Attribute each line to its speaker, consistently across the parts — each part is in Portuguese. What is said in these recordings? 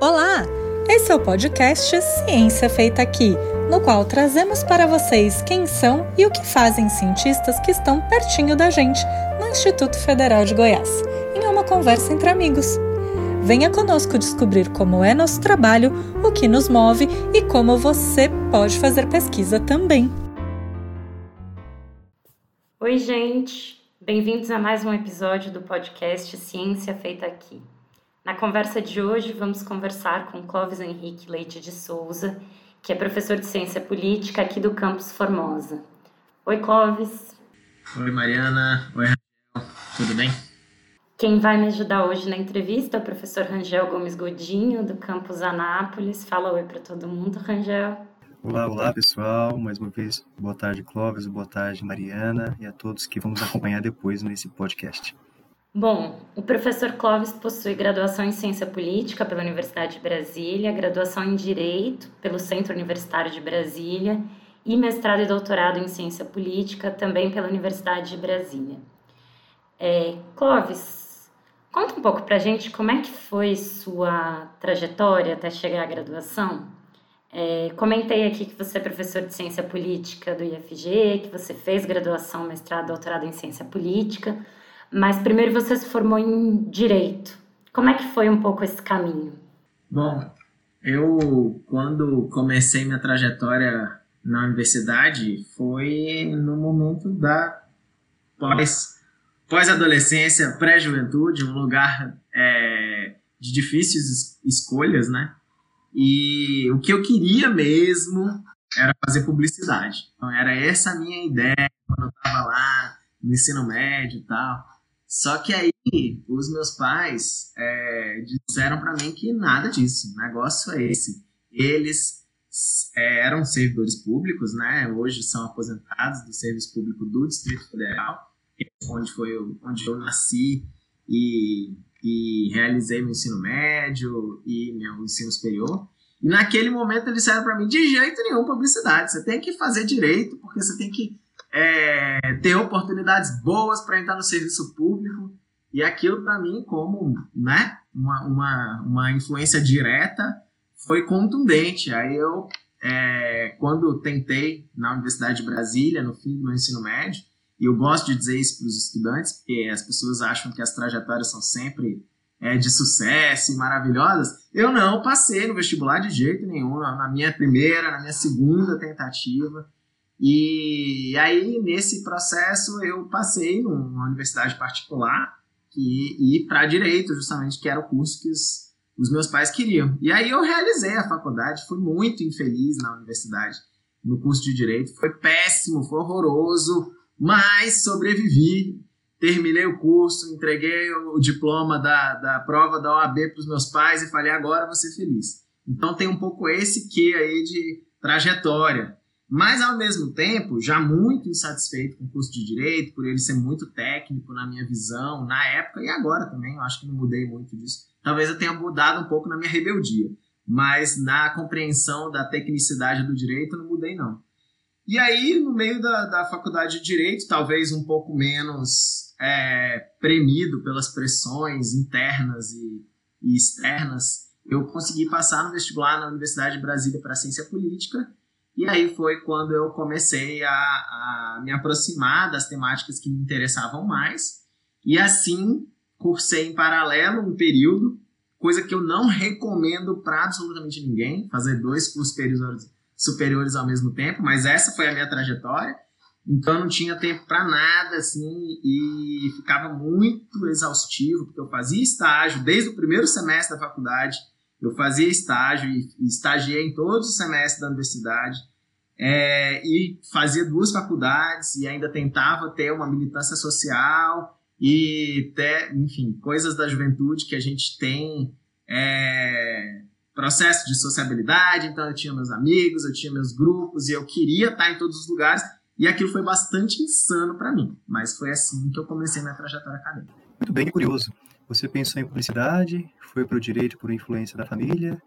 Speaker 1: Olá! Esse é o podcast Ciência Feita Aqui, no qual trazemos para vocês quem são e o que fazem cientistas que estão pertinho da gente no Instituto Federal de Goiás, em uma conversa entre amigos. Venha conosco descobrir como é nosso trabalho, o que nos move e como você pode fazer pesquisa também.
Speaker 2: Oi, gente! Bem-vindos a mais um episódio do podcast Ciência Feita Aqui. Na conversa de hoje, vamos conversar com Clóvis Henrique Leite de Souza, que é professor de Ciência Política aqui do Campus Formosa. Oi, Clóvis.
Speaker 3: Oi, Mariana. Oi, Rangel. Tudo bem?
Speaker 2: Quem vai me ajudar hoje na entrevista é o professor Rangel Gomes Godinho, do Campus Anápolis. Fala oi para todo mundo, Rangel.
Speaker 4: Olá, olá pessoal, mais uma vez, boa tarde Clóvis, boa tarde Mariana e a todos que vão nos acompanhar depois nesse podcast.
Speaker 2: Bom, o professor Clóvis possui graduação em Ciência Política pela Universidade de Brasília, graduação em Direito pelo Centro Universitário de Brasília e mestrado e doutorado em Ciência Política também pela Universidade de Brasília. É, Clóvis, conta um pouco pra gente como é que foi sua trajetória até chegar à graduação. É, comentei aqui que você é professor de ciência política do IFG, que você fez graduação, mestrado, doutorado em ciência política, mas primeiro você se formou em direito. Como é que foi um pouco esse caminho?
Speaker 3: Bom, eu quando comecei minha trajetória na universidade foi no momento da pós pós-adolescência, pré-juventude, um lugar é, de difíceis escolhas, né? E o que eu queria mesmo era fazer publicidade. Então era essa a minha ideia quando eu estava lá no ensino médio e tal. Só que aí os meus pais é, disseram para mim que nada disso. O negócio é esse. Eles é, eram servidores públicos, né? Hoje são aposentados do serviço público do Distrito Federal, onde foi onde eu nasci e e realizei meu ensino médio e meu ensino superior. E naquele momento eles disseram para mim: de jeito nenhum publicidade, você tem que fazer direito, porque você tem que é, ter oportunidades boas para entrar no serviço público. E aquilo para mim, como né, uma, uma, uma influência direta, foi contundente. Aí eu, é, quando tentei na Universidade de Brasília, no fim do meu ensino médio, e eu gosto de dizer isso para os estudantes, porque as pessoas acham que as trajetórias são sempre é, de sucesso e maravilhosas. Eu não passei no vestibular de jeito nenhum, na minha primeira, na minha segunda tentativa. E aí, nesse processo, eu passei numa universidade particular que, e para direito, justamente, que era o curso que os, os meus pais queriam. E aí eu realizei a faculdade, fui muito infeliz na universidade, no curso de direito, foi péssimo, foi horroroso mas sobrevivi, terminei o curso, entreguei o diploma da, da prova da OAB para os meus pais e falei, agora vou ser feliz. Então tem um pouco esse que aí de trajetória. Mas ao mesmo tempo, já muito insatisfeito com o curso de direito, por ele ser muito técnico na minha visão, na época e agora também, eu acho que não mudei muito disso. Talvez eu tenha mudado um pouco na minha rebeldia, mas na compreensão da tecnicidade do direito, não mudei não. E aí, no meio da, da faculdade de Direito, talvez um pouco menos é, premido pelas pressões internas e, e, externas, eu consegui passar no vestibular na Universidade de Brasília para Ciência Política. E aí foi quando eu comecei a, a me aproximar das temáticas que me interessavam mais. E assim, cursei em paralelo um período, coisa que eu não recomendo para absolutamente ninguém, fazer dois cursos superiores ao mesmo tempo, mas essa foi a minha trajetória. Então não tinha tempo para nada, assim, e ficava muito exaustivo, porque eu fazia estágio desde o primeiro semestre da faculdade, eu fazia estágio e, estagiei em todos os semestres da universidade, é, e fazia duas faculdades e ainda tentava ter uma militância social e ter, enfim, coisas da juventude que a gente tem é, processo de sociabilidade, então eu tinha meus amigos, eu tinha meus grupos e eu queria estar em todos os lugares e aquilo foi bastante insano para mim, mas foi assim que eu comecei minha trajetória acadêmica.
Speaker 4: Muito bem, curioso. Você pensou em publicidade, foi para o direito por influência da família,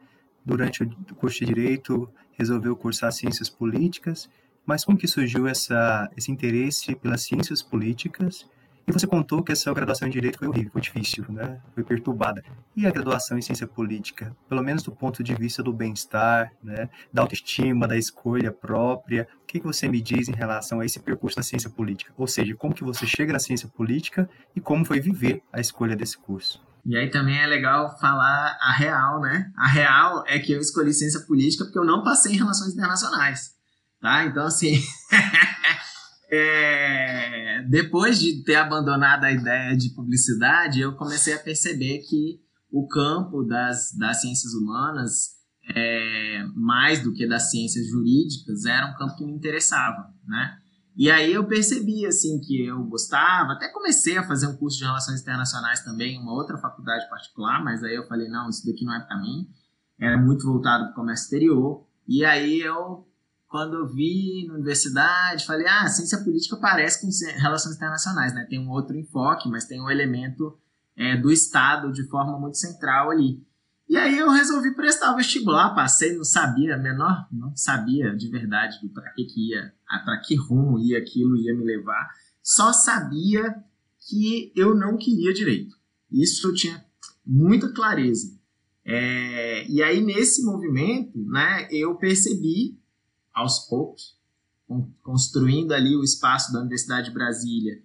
Speaker 4: durante o curso de direito resolveu cursar ciências políticas, mas como que surgiu essa, esse interesse pelas ciências políticas E você contou que a sua graduação em Direito foi horrível, foi difícil, né? Foi perturbada. E a graduação em Ciência Política? Pelo menos do ponto de vista do bem-estar, né? Da autoestima, da escolha própria. O que, que você me diz em relação a esse percurso na Ciência Política? Ou seja, como que você chega na Ciência Política e como foi viver a escolha desse curso?
Speaker 3: E aí também é legal falar a real, né? A real é que eu escolhi Ciência Política porque eu não passei em Relações Internacionais, tá? Então, assim... é, depois de ter abandonado a ideia de publicidade, eu comecei a perceber que o campo das, das ciências humanas, é, mais do que das ciências jurídicas, era um campo que me interessava, né? E aí eu percebi, assim, que eu gostava, até comecei a fazer um curso de Relações Internacionais também, em uma outra faculdade particular, mas aí eu falei, não, isso daqui não é para mim, era muito voltado para o comércio exterior, e aí eu quando eu vi na universidade, falei, ah, ciência política parece com relações internacionais, né? Tem um outro enfoque, mas tem um elemento é, do Estado de forma muito central ali. E aí eu resolvi prestar o vestibular, passei, não sabia, menor, não sabia de verdade para que, que ia, para que rumo ia aquilo ia me levar. Só sabia que eu não queria direito. Isso eu tinha muita clareza. É, e aí nesse movimento, né, eu percebi aos poucos, construindo ali o espaço da Universidade de Brasília,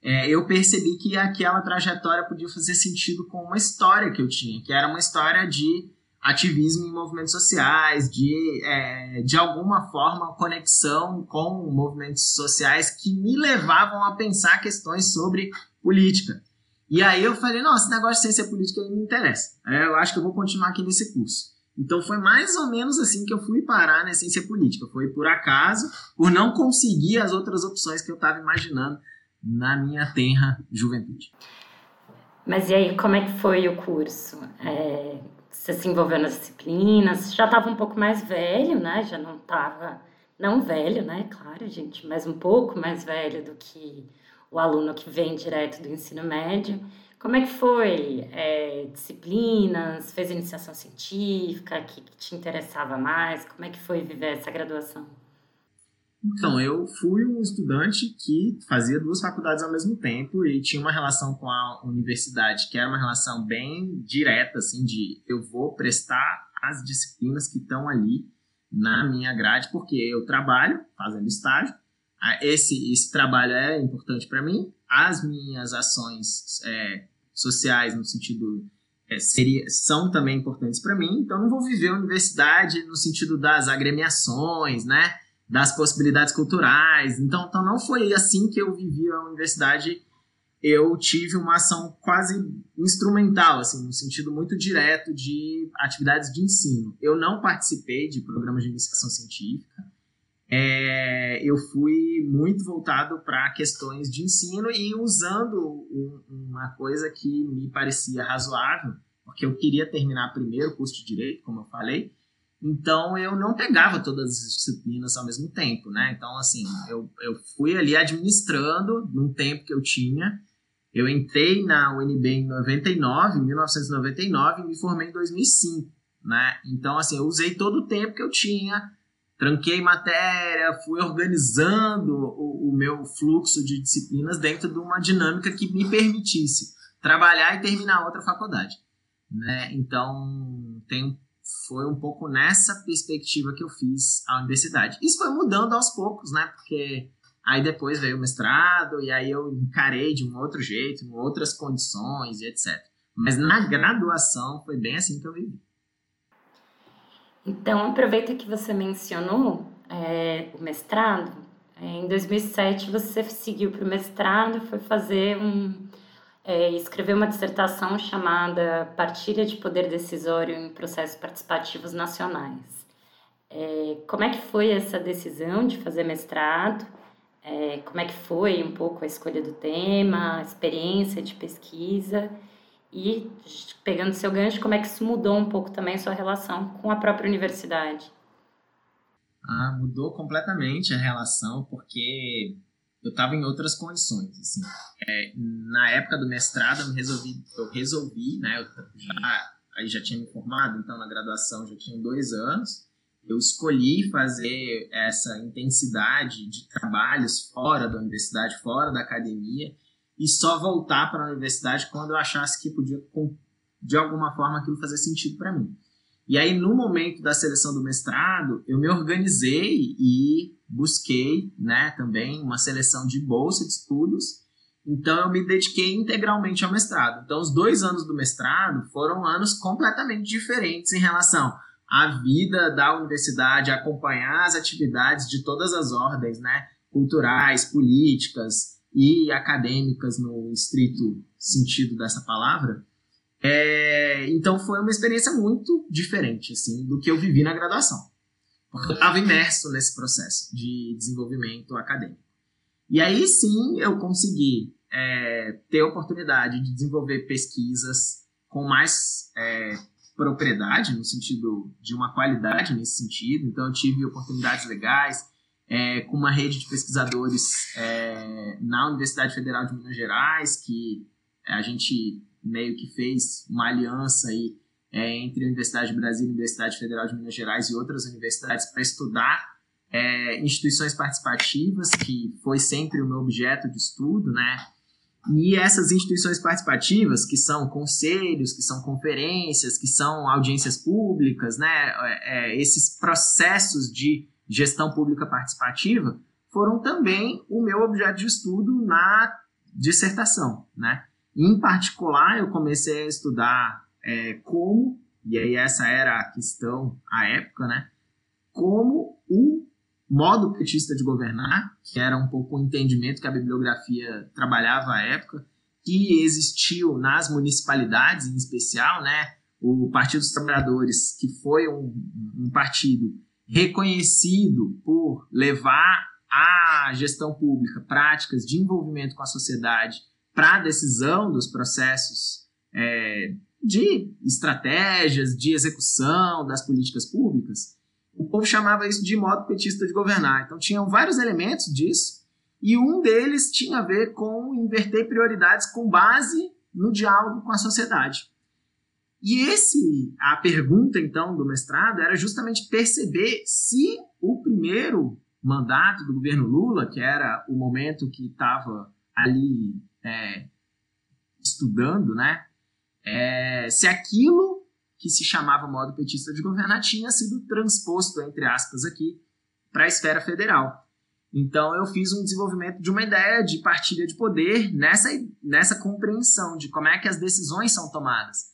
Speaker 3: é, eu percebi que aquela trajetória podia fazer sentido com uma história que eu tinha, que era uma história de ativismo em movimentos sociais, de, é, de alguma forma conexão com movimentos sociais que me levavam a pensar questões sobre política. E aí eu falei, não, esse negócio de ciência política me interessa. É, eu acho que eu vou continuar aqui nesse curso. Então foi mais ou menos assim que eu fui parar na ciência política. Foi por acaso, por não conseguir as outras opções que eu estava imaginando na minha tenra juventude.
Speaker 2: Mas e aí, como é que foi o curso? É, você se envolveu nas disciplinas? Já estava um pouco mais velho, né? Já não estava, não velho, né? Claro, gente, mas um pouco mais velho do que o aluno que vem direto do ensino médio. Como é que foi? É, disciplinas? Fez iniciação científica? que, que te interessava mais? Como é que foi viver essa graduação?
Speaker 3: Então, eu fui um estudante que fazia duas faculdades ao mesmo tempo e tinha uma relação com a universidade que era uma relação bem direta, assim, de eu vou prestar as disciplinas que estão ali na minha grade, porque eu trabalho fazendo estágio, esse, esse trabalho é importante para mim, as minhas ações é, sociais no sentido é, seria, são também importantes para mim, então não vou viver a universidade no sentido das agremiações, né, das possibilidades culturais. Então, então não foi assim que eu vivi a universidade. Eu tive uma ação quase instrumental, assim, no sentido muito direto de atividades de ensino. Eu não participei de programas de iniciação científica é, eu fui muito voltado para questões de ensino e usando um, uma coisa que me parecia razoável, porque eu queria terminar primeiro o curso de Direito, como eu falei, então eu não pegava todas as disciplinas ao mesmo tempo, né? Então, assim, eu, eu fui ali administrando num tempo que eu tinha. Eu entrei na UNB em 99, 1999, e me formei em 2005, né? Então, assim, eu usei todo o tempo que eu tinha tranquei matéria, fui organizando o, o, meu fluxo de disciplinas dentro de uma dinâmica que me permitisse trabalhar e terminar outra faculdade. Né? Então, tem, foi um pouco nessa perspectiva que eu fiz a universidade. Isso foi mudando aos poucos, né? Porque aí depois veio o mestrado e aí eu encarei de um outro jeito, em outras condições e etc. Mas na graduação foi bem assim que eu vivi.
Speaker 2: Então, aproveita que você mencionou é, o mestrado. É, em 2007, você seguiu para o mestrado, foi fazer um. É, escrever uma dissertação chamada Partilha de Poder Decisório em Processos Participativos Nacionais. É, como é que foi essa decisão de fazer mestrado? É, como é que foi um pouco a escolha do tema, a experiência de pesquisa? E, pegando seu gancho, como é que isso mudou um pouco também a sua relação com a própria universidade?
Speaker 3: Ah, mudou completamente a relação, porque eu estava em outras condições. Assim. É, na época do mestrado, eu resolvi, eu resolvi né, eu já, aí já tinha me formado, então na graduação já tinha dois anos, eu escolhi fazer essa intensidade de trabalhos fora da universidade, fora da academia, e só voltar para a universidade quando eu achasse que podia, de alguma forma, aquilo fazer sentido para mim. E aí, no momento da seleção do mestrado, eu me organizei e busquei né, também uma seleção de bolsa de estudos. Então, eu me dediquei integralmente ao mestrado. Então, os dois anos do mestrado foram anos completamente diferentes em relação à vida da universidade, acompanhar as atividades de todas as ordens, né, culturais, políticas e acadêmicas no estrito sentido dessa palavra. É, então foi uma experiência muito diferente assim do que eu vivi na graduação. Porque eu estava imerso nesse processo de desenvolvimento acadêmico. E aí sim eu consegui é, ter a oportunidade de desenvolver pesquisas com mais é, propriedade, no sentido de uma qualidade nesse sentido. Então eu tive oportunidades legais é, com uma rede de pesquisadores é, na Universidade Federal de Minas Gerais, que a gente meio que fez uma aliança aí, é, entre a Universidade de Brasília, a Universidade Federal de Minas Gerais e outras universidades para estudar é, instituições participativas, que foi sempre o meu objeto de estudo, né? E essas instituições participativas, que são conselhos, que são conferências, que são audiências públicas, né? É, é esses processos de gestão pública participativa, foram também o meu objeto de estudo na dissertação, né? Em particular, eu comecei a estudar é, como, e aí essa era a questão à época, né? Como o modo petista de governar, que era um pouco o entendimento que a bibliografia trabalhava à época, que existiu nas municipalidades em especial, né? O Partido dos Trabalhadores, que foi um, um partido reconhecido por levar à gestão pública práticas de envolvimento com a sociedade para a decisão dos processos é, de estratégias, de execução das políticas públicas, o povo chamava isso de modo petista de governar. Então, tinham vários elementos disso, e um deles tinha a ver com inverter prioridades com base no diálogo com a sociedade. E esse, a pergunta então do mestrado era justamente perceber se o primeiro mandato do governo Lula, que era o momento que estava ali é, estudando, né? É, se aquilo que se chamava modo petista de governar tinha sido transposto, entre aspas, aqui para a esfera federal. Então eu fiz um desenvolvimento de uma ideia de partilha de poder nessa, nessa compreensão de como é que as decisões são tomadas.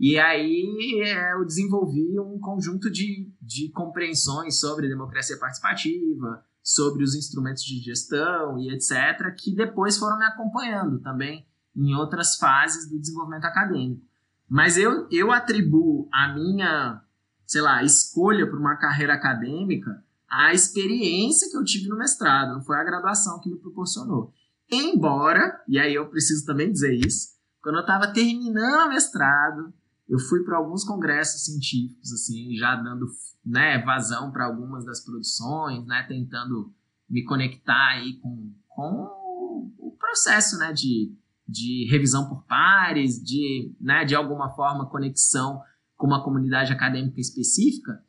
Speaker 3: E aí é, eu desenvolvi um conjunto de, de compreensões sobre democracia participativa, sobre os instrumentos de gestão e etc., que depois foram me acompanhando também em outras fases do desenvolvimento acadêmico. Mas eu, eu atribuo a minha, sei lá, escolha para uma carreira acadêmica à experiência que eu tive no mestrado, não foi a graduação que me proporcionou. Embora, e aí eu preciso também dizer isso, quando eu estava terminando o mestrado, eu fui para alguns congressos científicos, assim, já dando né, vazão para algumas das produções, né, tentando me conectar aí com, com o processo né, de, de revisão por pares, de, né, de alguma forma conexão com uma comunidade acadêmica específica.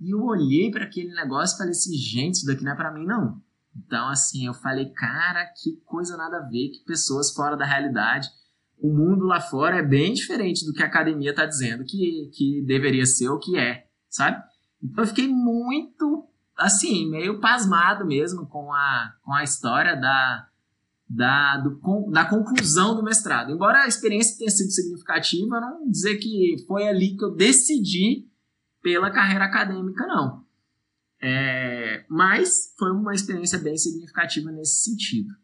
Speaker 3: E eu olhei para aquele negócio e falei assim, gente, isso daqui não é para mim não. Então, assim, eu falei, cara, que coisa nada a ver, que pessoas fora da realidade o mundo lá fora é bem diferente do que a academia está dizendo que, que deveria ser o que é, sabe? Então eu fiquei muito, assim, meio pasmado mesmo com a, com a história da, da, do, da conclusão do mestrado. Embora a experiência tenha sido significativa, não dizer que foi ali que eu decidi pela carreira acadêmica, não. É, mas foi uma experiência bem significativa nesse sentido.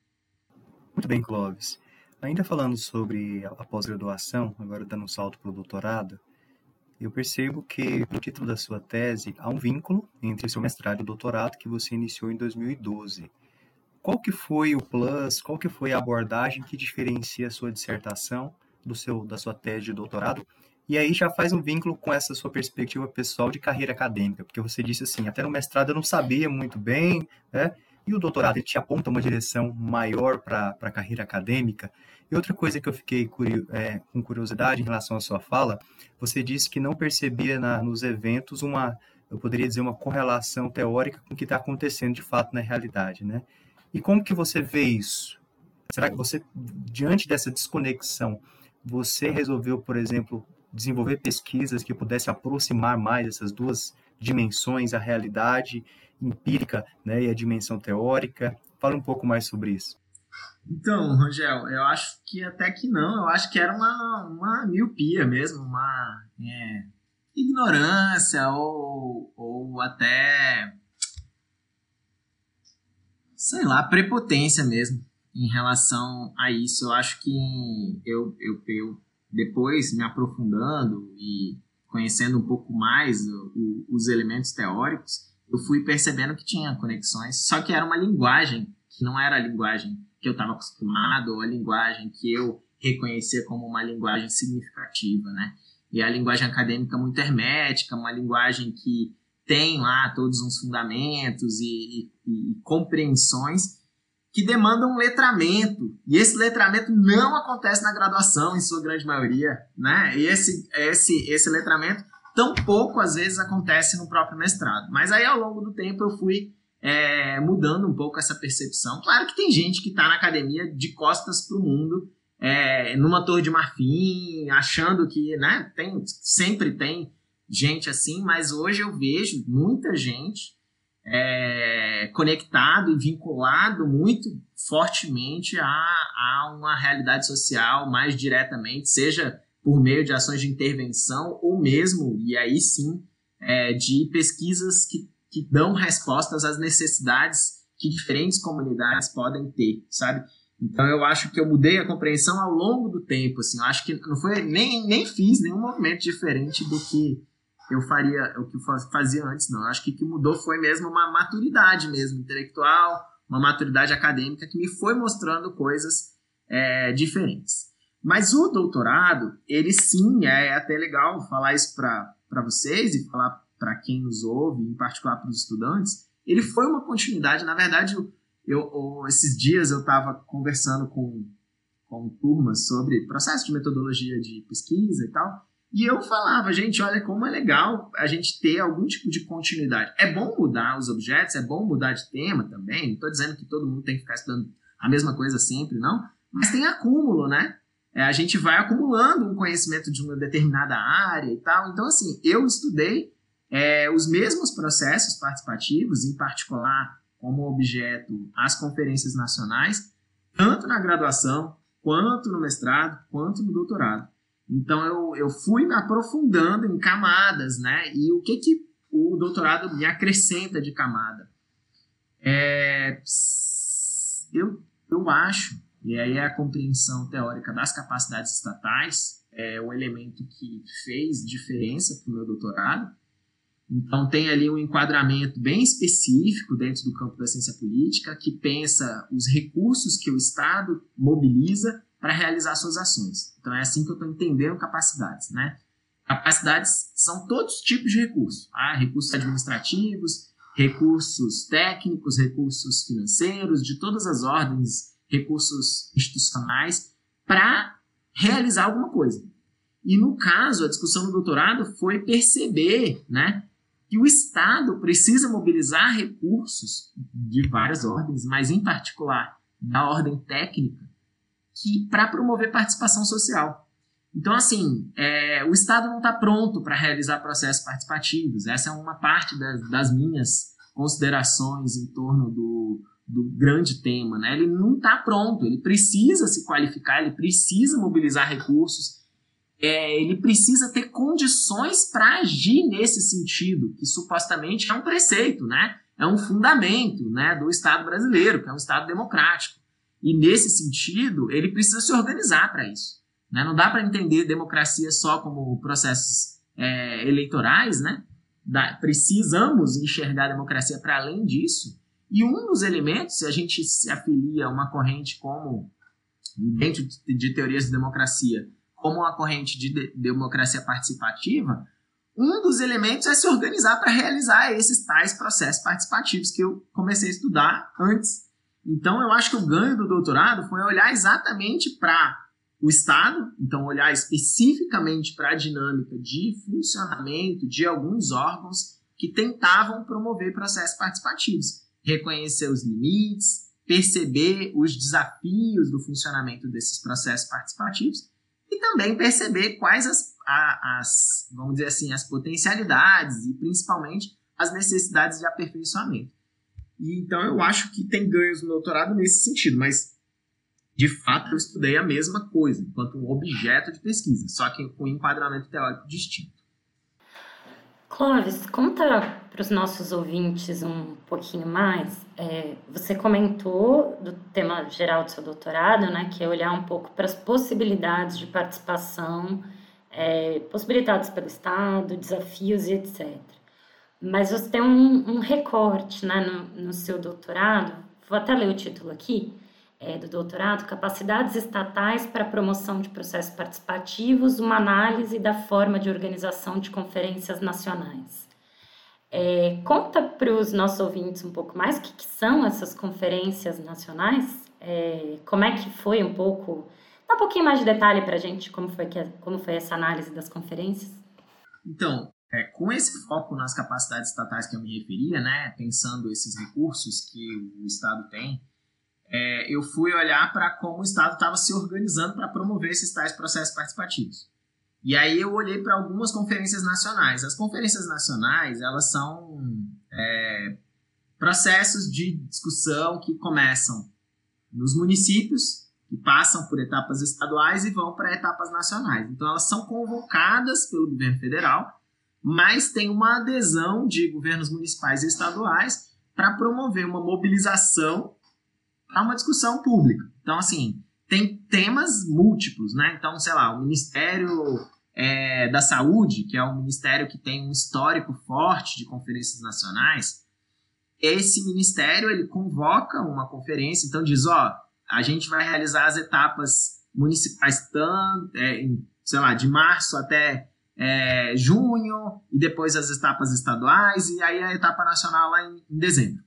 Speaker 4: Muito bem, Clóvis. Ainda falando sobre a pós-graduação, agora dando um salto para o doutorado, eu percebo que no título da sua tese há um vínculo entre seu mestrado e o doutorado que você iniciou em 2012. Qual que foi o plus, qual que foi a abordagem que diferencia a sua dissertação do seu da sua tese de doutorado? E aí já faz um vínculo com essa sua perspectiva pessoal de carreira acadêmica, porque você disse assim, até no mestrado eu não sabia muito bem, né? E o doutorado te aponta uma direção maior para a carreira acadêmica. E outra coisa que eu fiquei curio, é, com curiosidade em relação à sua fala, você disse que não percebia na, nos eventos uma, eu poderia dizer, uma correlação teórica com o que está acontecendo de fato na realidade, né? E como que você vê isso? Será que você, diante dessa desconexão, você resolveu, por exemplo, desenvolver pesquisas que pudessem aproximar mais essas duas dimensões, a realidade empírica né, e a dimensão teórica? Fala um pouco mais sobre isso.
Speaker 3: Então, Rangel, eu acho que até que não, eu acho que era uma, uma miopia mesmo, uma é, ignorância ou, ou até, sei lá, prepotência mesmo em relação a isso. Eu acho que eu, eu, eu depois me aprofundando e conhecendo um pouco mais o, o, os elementos teóricos, eu fui percebendo que tinha conexões, só que era uma linguagem que não era a linguagem que eu estava acostumado, ou a linguagem que eu reconhecia como uma linguagem significativa, né? E a linguagem acadêmica muito hermética, uma linguagem que tem lá todos uns fundamentos e, e, e compreensões que demandam um letramento. E esse letramento não acontece na graduação, em sua grande maioria, né? E esse, esse, esse letramento tão pouco, às vezes, acontece no próprio mestrado. Mas aí, ao longo do tempo, eu fui é, mudando um pouco essa percepção. Claro que tem gente que está na academia de costas para o mundo, é, numa torre de marfim, achando que, né, tem, sempre tem gente assim, mas hoje eu vejo muita gente é, conectado e vinculado muito fortemente a, a uma realidade social mais diretamente, seja por meio de ações de intervenção ou mesmo, e aí sim, é, de pesquisas que, que dão respostas às necessidades que diferentes comunidades podem ter, sabe? Então eu acho que eu mudei a compreensão ao longo do tempo, assim, eu acho que não foi nem, nem fiz nenhum movimento diferente do que eu faria o que eu fazia antes, não. Acho que o que mudou foi mesmo uma maturidade mesmo intelectual, uma maturidade acadêmica que me foi mostrando coisas é, diferentes. Mas o doutorado, ele sim, é, é até legal falar isso para vocês e falar para quem nos ouve, em particular para os estudantes, ele foi uma continuidade. Na verdade, eu, eu esses dias eu estava conversando com, com turmas sobre processo de metodologia de pesquisa e tal, e eu falava, gente, olha como é legal a gente ter algum tipo de continuidade. É bom mudar os objetos, é bom mudar de tema também. Não estou dizendo que todo mundo tem que ficar estudando a mesma coisa sempre, não. Mas tem acúmulo, né? É, a gente vai acumulando um conhecimento de uma determinada área e tal. Então, assim, eu estudei é, os mesmos processos participativos, em particular como objeto as conferências nacionais, tanto na graduação, quanto no mestrado, quanto no doutorado. Então eu, eu fui me aprofundando em camadas, né? E o que que o doutorado me acrescenta de camada? É, eu, eu acho, e aí é a compreensão teórica das capacidades estatais, é um elemento que fez diferença para o meu doutorado. Então tem ali um enquadramento bem específico dentro do campo da ciência política, que pensa os recursos que o Estado mobiliza para realizar suas ações. Então é assim que eu estou entendendo capacidades, né? Capacidades são todos os tipos de recursos, ah, recursos administrativos, recursos técnicos, recursos financeiros, de todas as ordens, recursos institucionais, para realizar alguma coisa. E no caso, a discussão do doutorado foi perceber, né, que o Estado precisa mobilizar recursos de várias ordens, mas em particular da ordem técnica, que para promover participação social. Então, assim, é, o Estado não está pronto para realizar processos participativos. Essa é uma parte das, das minhas considerações em torno do, do grande tema. Né? Ele não está pronto, ele precisa se qualificar, ele precisa mobilizar recursos, é, ele precisa ter condições para agir nesse sentido, que supostamente é um preceito, né? é um fundamento né, do Estado brasileiro, que é um Estado democrático. E nesse sentido, ele precisa se organizar para isso. Né? Não dá para entender democracia só como processos é, eleitorais, né? Da, precisamos enxergar a democracia para além disso. E um dos elementos, se a gente se afilia a uma corrente como, dentro de, teorias de democracia, como uma corrente de, de democracia participativa, um dos elementos é se organizar para realizar esses tais processos participativos que eu comecei a estudar antes. Então, eu acho que o ganho do doutorado foi olhar exatamente para o Estado, então olhar especificamente para a dinâmica de funcionamento de alguns órgãos que tentavam promover processos participativos, reconhecer os limites, perceber os desafios do funcionamento desses processos participativos e também perceber quais as, as vamos dizer assim, as potencialidades e principalmente as necessidades de aperfeiçoamento. E, então eu acho que tem ganhos no doutorado nesse sentido, mas de fato eu estudei a mesma coisa, enquanto um objeto de pesquisa, só que com um enquadramento teórico distinto.
Speaker 2: Clóvis, conta para os nossos ouvintes um pouquinho mais. É, você comentou do tema geral do seu doutorado, né, que é olhar um pouco para as possibilidades de participação é, possibilitadas pelo Estado, desafios e etc. Mas você tem um, um recorte né, no, no seu doutorado, vou até ler o título aqui, é, do doutorado, Capacidades Estatais para a Promoção de Processos Participativos, uma análise da forma de organização de conferências nacionais. É, conta para os nossos ouvintes um pouco mais o que, que são essas conferências nacionais, é, como é que foi um pouco, dá um pouquinho mais de detalhe para a gente como foi, que, como foi essa análise das conferências.
Speaker 3: Então, é, com esse foco nas capacidades estatais que eu me referia, né, pensando esses recursos que o Estado tem, é, eu fui olhar para como o Estado estava se organizando para promover esses tais processos participativos. E aí eu olhei para algumas conferências nacionais. As conferências nacionais, elas são é, processos de discussão que começam nos municípios, que passam por etapas estaduais e vão para etapas nacionais. Então elas são convocadas pelo governo federal, mas tem uma adesão de governos municipais e estaduais para promover uma mobilização a uma discussão pública. Então, assim, tem temas múltiplos, né? Então, sei lá, o Ministério é, da Saúde, que é um ministério que tem um histórico forte de conferências nacionais, esse ministério ele convoca uma conferência, então diz, ó, a gente vai realizar as etapas municipais, tanto, é, em, sei lá, de março até é, junho, e depois as etapas estaduais, e aí a etapa nacional lá em, em dezembro.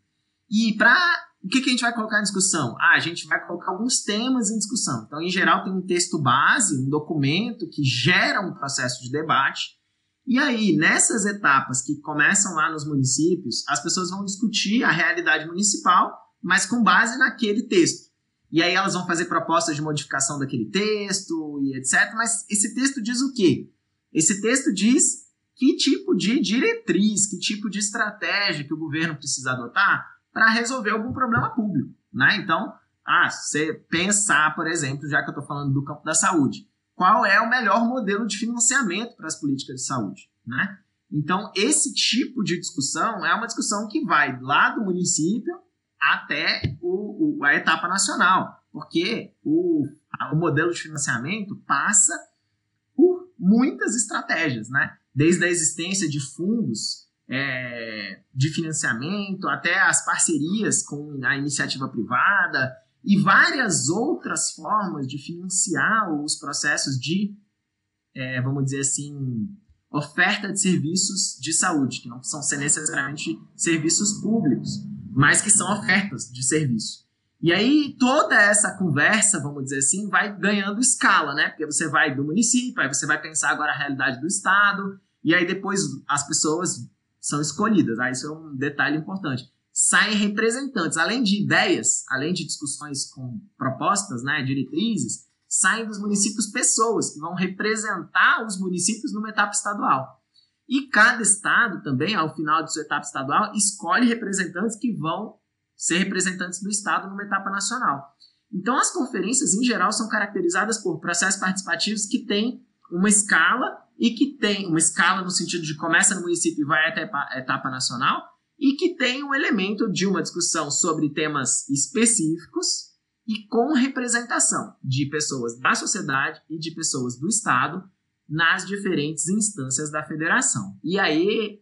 Speaker 3: E para o que, que, a gente vai colocar em discussão? Ah, a gente vai colocar alguns temas em discussão. Então, em geral, tem um texto base, um documento que gera um processo de debate. E aí, nessas etapas que começam lá nos municípios, as pessoas vão discutir a realidade municipal, mas com base naquele texto. E aí elas vão fazer propostas de modificação daquele texto e etc. Mas esse texto diz o quê? Esse texto diz que tipo de diretriz, que tipo de estratégia que o governo precisa adotar para resolver algum problema público, né? Então, ah, você pensar, por exemplo, já que eu estou falando do campo da saúde, qual é o melhor modelo de financiamento para as políticas de saúde, né? Então, esse tipo de discussão é uma discussão que vai lá do município até o, o, a etapa nacional, porque o, o modelo de financiamento passa por muitas estratégias, né? Desde a existência de fundos é, de financiamento, até as parcerias com a iniciativa privada e várias outras formas de financiar os processos de, é, vamos dizer assim, oferta de serviços de saúde, que não são necessariamente serviços públicos, mas que são ofertas de serviço. E aí toda essa conversa, vamos dizer assim, vai ganhando escala, né? Porque você vai do município, aí você vai pensar agora a realidade do estado, e aí depois as pessoas são escolhidas. Ah, isso é um detalhe importante. Saem representantes, além de ideias, além de discussões com propostas, né, diretrizes, saem dos municípios pessoas que vão representar os municípios numa etapa estadual. E cada estado também, ao final de sua etapa estadual, escolhe representantes que vão ser representantes do estado numa etapa nacional. Então, as conferências, em geral, são caracterizadas por processos participativos que têm uma escala e que tem uma escala no sentido de começa no município e vai até a etapa nacional, e que tem um elemento de uma discussão sobre temas específicos e com representação de pessoas da sociedade e de pessoas do Estado nas diferentes instâncias da federação. E aí,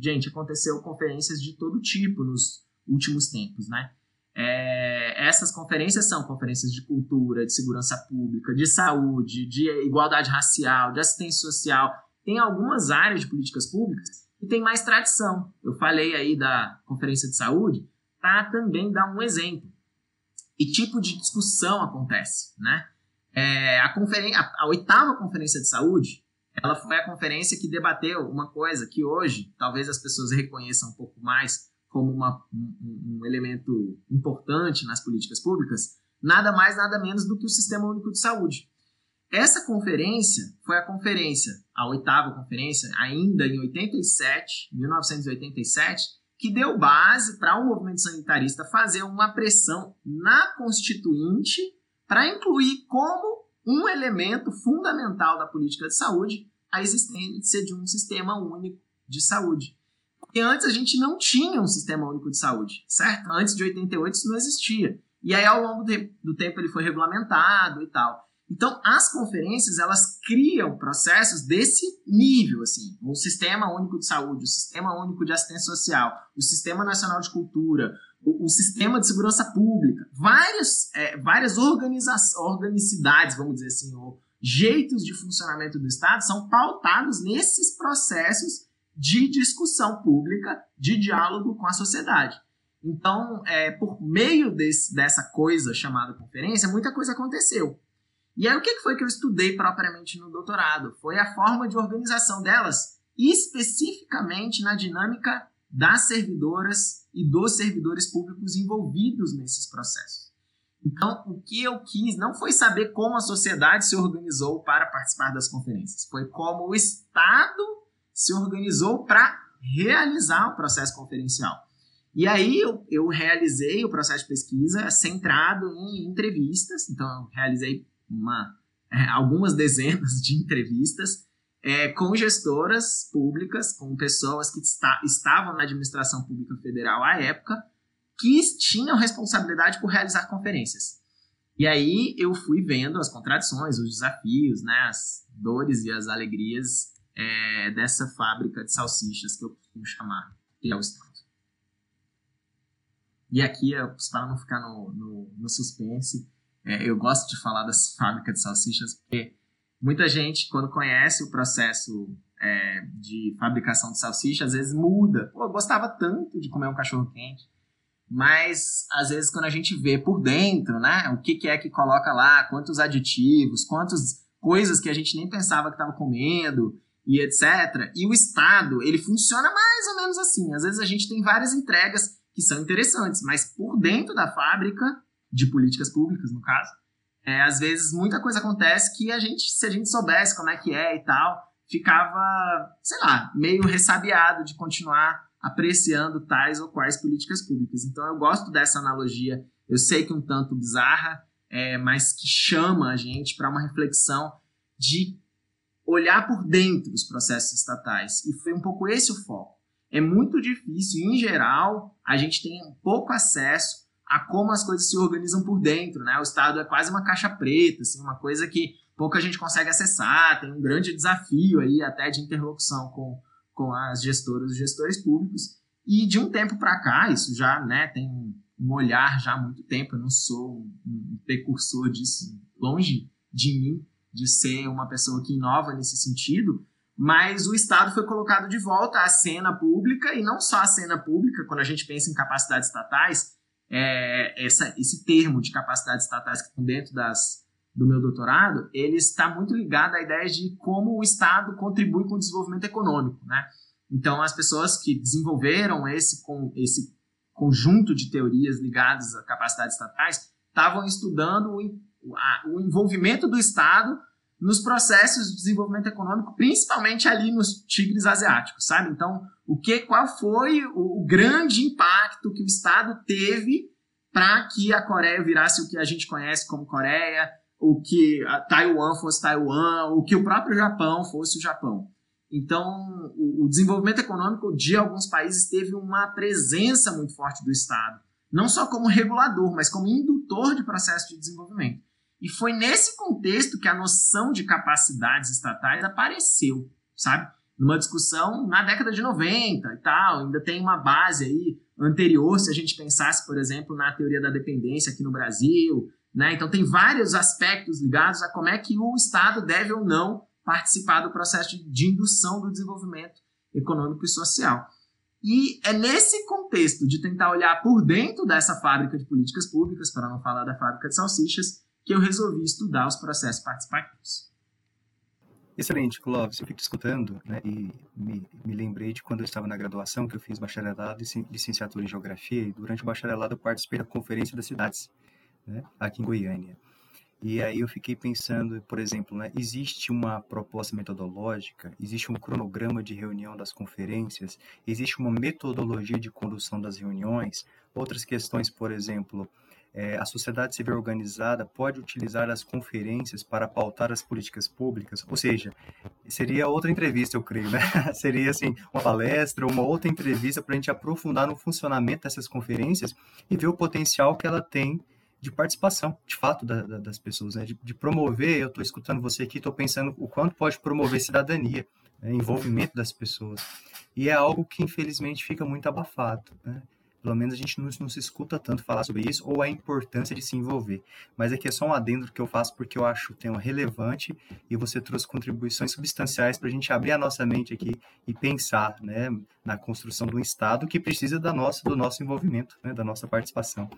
Speaker 3: gente, aconteceu conferências de todo tipo nos últimos tempos, né? É, essas conferências são conferências de cultura, de segurança pública, de saúde, de igualdade racial, de assistência social. Tem algumas áreas de políticas públicas que tem mais tradição. Eu falei aí da conferência de saúde, para também dar um exemplo. E tipo de discussão acontece, né? É, a, a, a oitava conferência de saúde, ela foi a conferência que debateu uma coisa que hoje talvez as pessoas reconheçam um pouco mais como uma, um, um elemento importante nas políticas públicas, nada mais, nada menos do que o Sistema Único de Saúde. Essa conferência foi a conferência, a oitava conferência, ainda em 87, 1987, que deu base para o um movimento sanitarista fazer uma pressão na Constituinte para incluir como um elemento fundamental da política de saúde a existência de um sistema único de saúde. Porque antes a gente não tinha um sistema único de saúde, certo? Antes de 88 isso não existia. E aí, ao longo do tempo, ele foi regulamentado e tal. Então, as conferências, elas criam processos desse nível, assim. O Sistema Único de Saúde, o Sistema Único de Assistência Social, o Sistema Nacional de Cultura, o, o Sistema de Segurança Pública, várias, é, várias organicidades, vamos dizer assim, ou jeitos de funcionamento do Estado são pautados nesses processos de discussão pública, de diálogo com a sociedade. Então, é, por meio desse, dessa coisa chamada conferência, muita coisa aconteceu. E aí, o que foi que eu estudei propriamente no doutorado? Foi a forma de organização delas, especificamente na dinâmica das servidoras e dos servidores públicos envolvidos nesses processos. Então, o que eu quis não foi saber como a sociedade se organizou para participar das conferências, foi como o Estado se organizou para realizar o processo conferencial. E aí eu, eu, realizei o processo de pesquisa centrado em entrevistas, então eu realizei uma, é, algumas dezenas de entrevistas é, com gestoras públicas, com pessoas que está, estavam na administração pública federal à época, que tinham responsabilidade por realizar conferências. E aí eu fui vendo as contradições, os desafios, né, as dores e as alegrias é, dessa fábrica de salsichas que eu costumo chamar, que é o Estado. E aqui, para não ficar no, no, no suspense, é, eu gosto de falar das fábricas de salsichas porque muita gente, quando conhece o processo é, de fabricação de salsicha, às vezes muda. Pô, eu gostava tanto de comer um cachorro quente, mas às vezes quando a gente vê por dentro, né, o que, que é que coloca lá, quantos aditivos, quantas coisas que a gente nem pensava que estava comendo, e etc. E o Estado, ele funciona mais ou menos assim. Às vezes a gente tem várias entregas que são interessantes, mas por dentro da fábrica, de políticas públicas, no caso, é, às vezes muita coisa acontece que a gente, se a gente soubesse como é que é e tal, ficava, sei lá, meio ressabiado de continuar apreciando tais ou quais políticas públicas. Então eu gosto dessa analogia, eu sei que um tanto bizarra, é, mas que chama a gente para uma reflexão de olhar por dentro os processos estatais. E foi um pouco esse o foco. É muito difícil, em geral, a gente tem pouco acesso a como as coisas se organizam por dentro, né? O Estado é quase uma caixa preta, assim, uma coisa que pouca gente consegue acessar, tem um grande desafio aí até de interlocução com, com as gestoras e gestores públicos. E de um tempo para cá, isso já né, tem um olhar já há muito tempo, eu não sou um precursor disso, longe de mim, de ser uma pessoa que inova nesse sentido, mas o Estado foi colocado de volta à cena pública, e não só à cena pública, quando a gente pensa em capacidades estatais, é, essa, esse termo de capacidades estatais que estão dentro das, do meu doutorado, ele está muito ligado à ideia de como o Estado contribui com o desenvolvimento econômico. Né? Então, as pessoas que desenvolveram esse, com, esse conjunto de teorias ligadas a capacidades estatais estavam estudando o o envolvimento do Estado nos processos de desenvolvimento econômico, principalmente ali nos tigres asiáticos, sabe? Então, o que, qual foi o, o grande impacto que o Estado teve para que a Coreia virasse o que a gente conhece como Coreia, o que a Taiwan fosse Taiwan, o que o próprio Japão fosse o Japão. Então, o, o desenvolvimento econômico de alguns países teve uma presença muito forte do Estado, não só como regulador, mas como indutor de processo de desenvolvimento. E foi nesse contexto que a noção de capacidades estatais apareceu, sabe? Numa discussão na década de 90 e tal, ainda tem uma base aí anterior, se a gente pensasse, por exemplo, na teoria da dependência aqui no Brasil, né? Então tem vários aspectos ligados a como é que o Estado deve ou não participar do processo de indução do desenvolvimento econômico e social. E é nesse contexto de tentar olhar por dentro dessa fábrica de políticas públicas, para não falar da fábrica de salsichas, que eu resolvi estudar os processos participativos.
Speaker 4: Excelente, Clóvis. Eu fico escutando né, e me, me, lembrei de quando eu estava na graduação, que eu fiz bacharelado e licenciatura em Geografia, e durante o bacharelado eu participei da Conferência das Cidades, né, aqui em Goiânia. E aí eu fiquei pensando, por exemplo, né, existe uma proposta metodológica, existe um cronograma de reunião das conferências, existe uma metodologia de condução das reuniões, outras questões, por exemplo, é, a sociedade civil organizada pode utilizar as conferências para pautar as políticas públicas, ou seja, seria outra entrevista, eu creio, né? seria assim, uma palestra, uma outra entrevista para a gente aprofundar no funcionamento dessas conferências e ver o potencial que ela tem de participação, de fato, da, da, das pessoas, né? de, de promover. Eu estou escutando você aqui, estou pensando o quanto pode promover cidadania, né? envolvimento das pessoas. E é algo que, infelizmente, fica muito abafado. Né? Pelo menos a gente não, não, se escuta tanto falar sobre isso ou a importância de se envolver. Mas aqui é só um adendo que eu faço porque eu acho o tema relevante e você trouxe contribuições substanciais para a gente abrir a nossa mente aqui e pensar né, na construção do Estado que precisa da nossa, do nosso envolvimento, né, da nossa participação.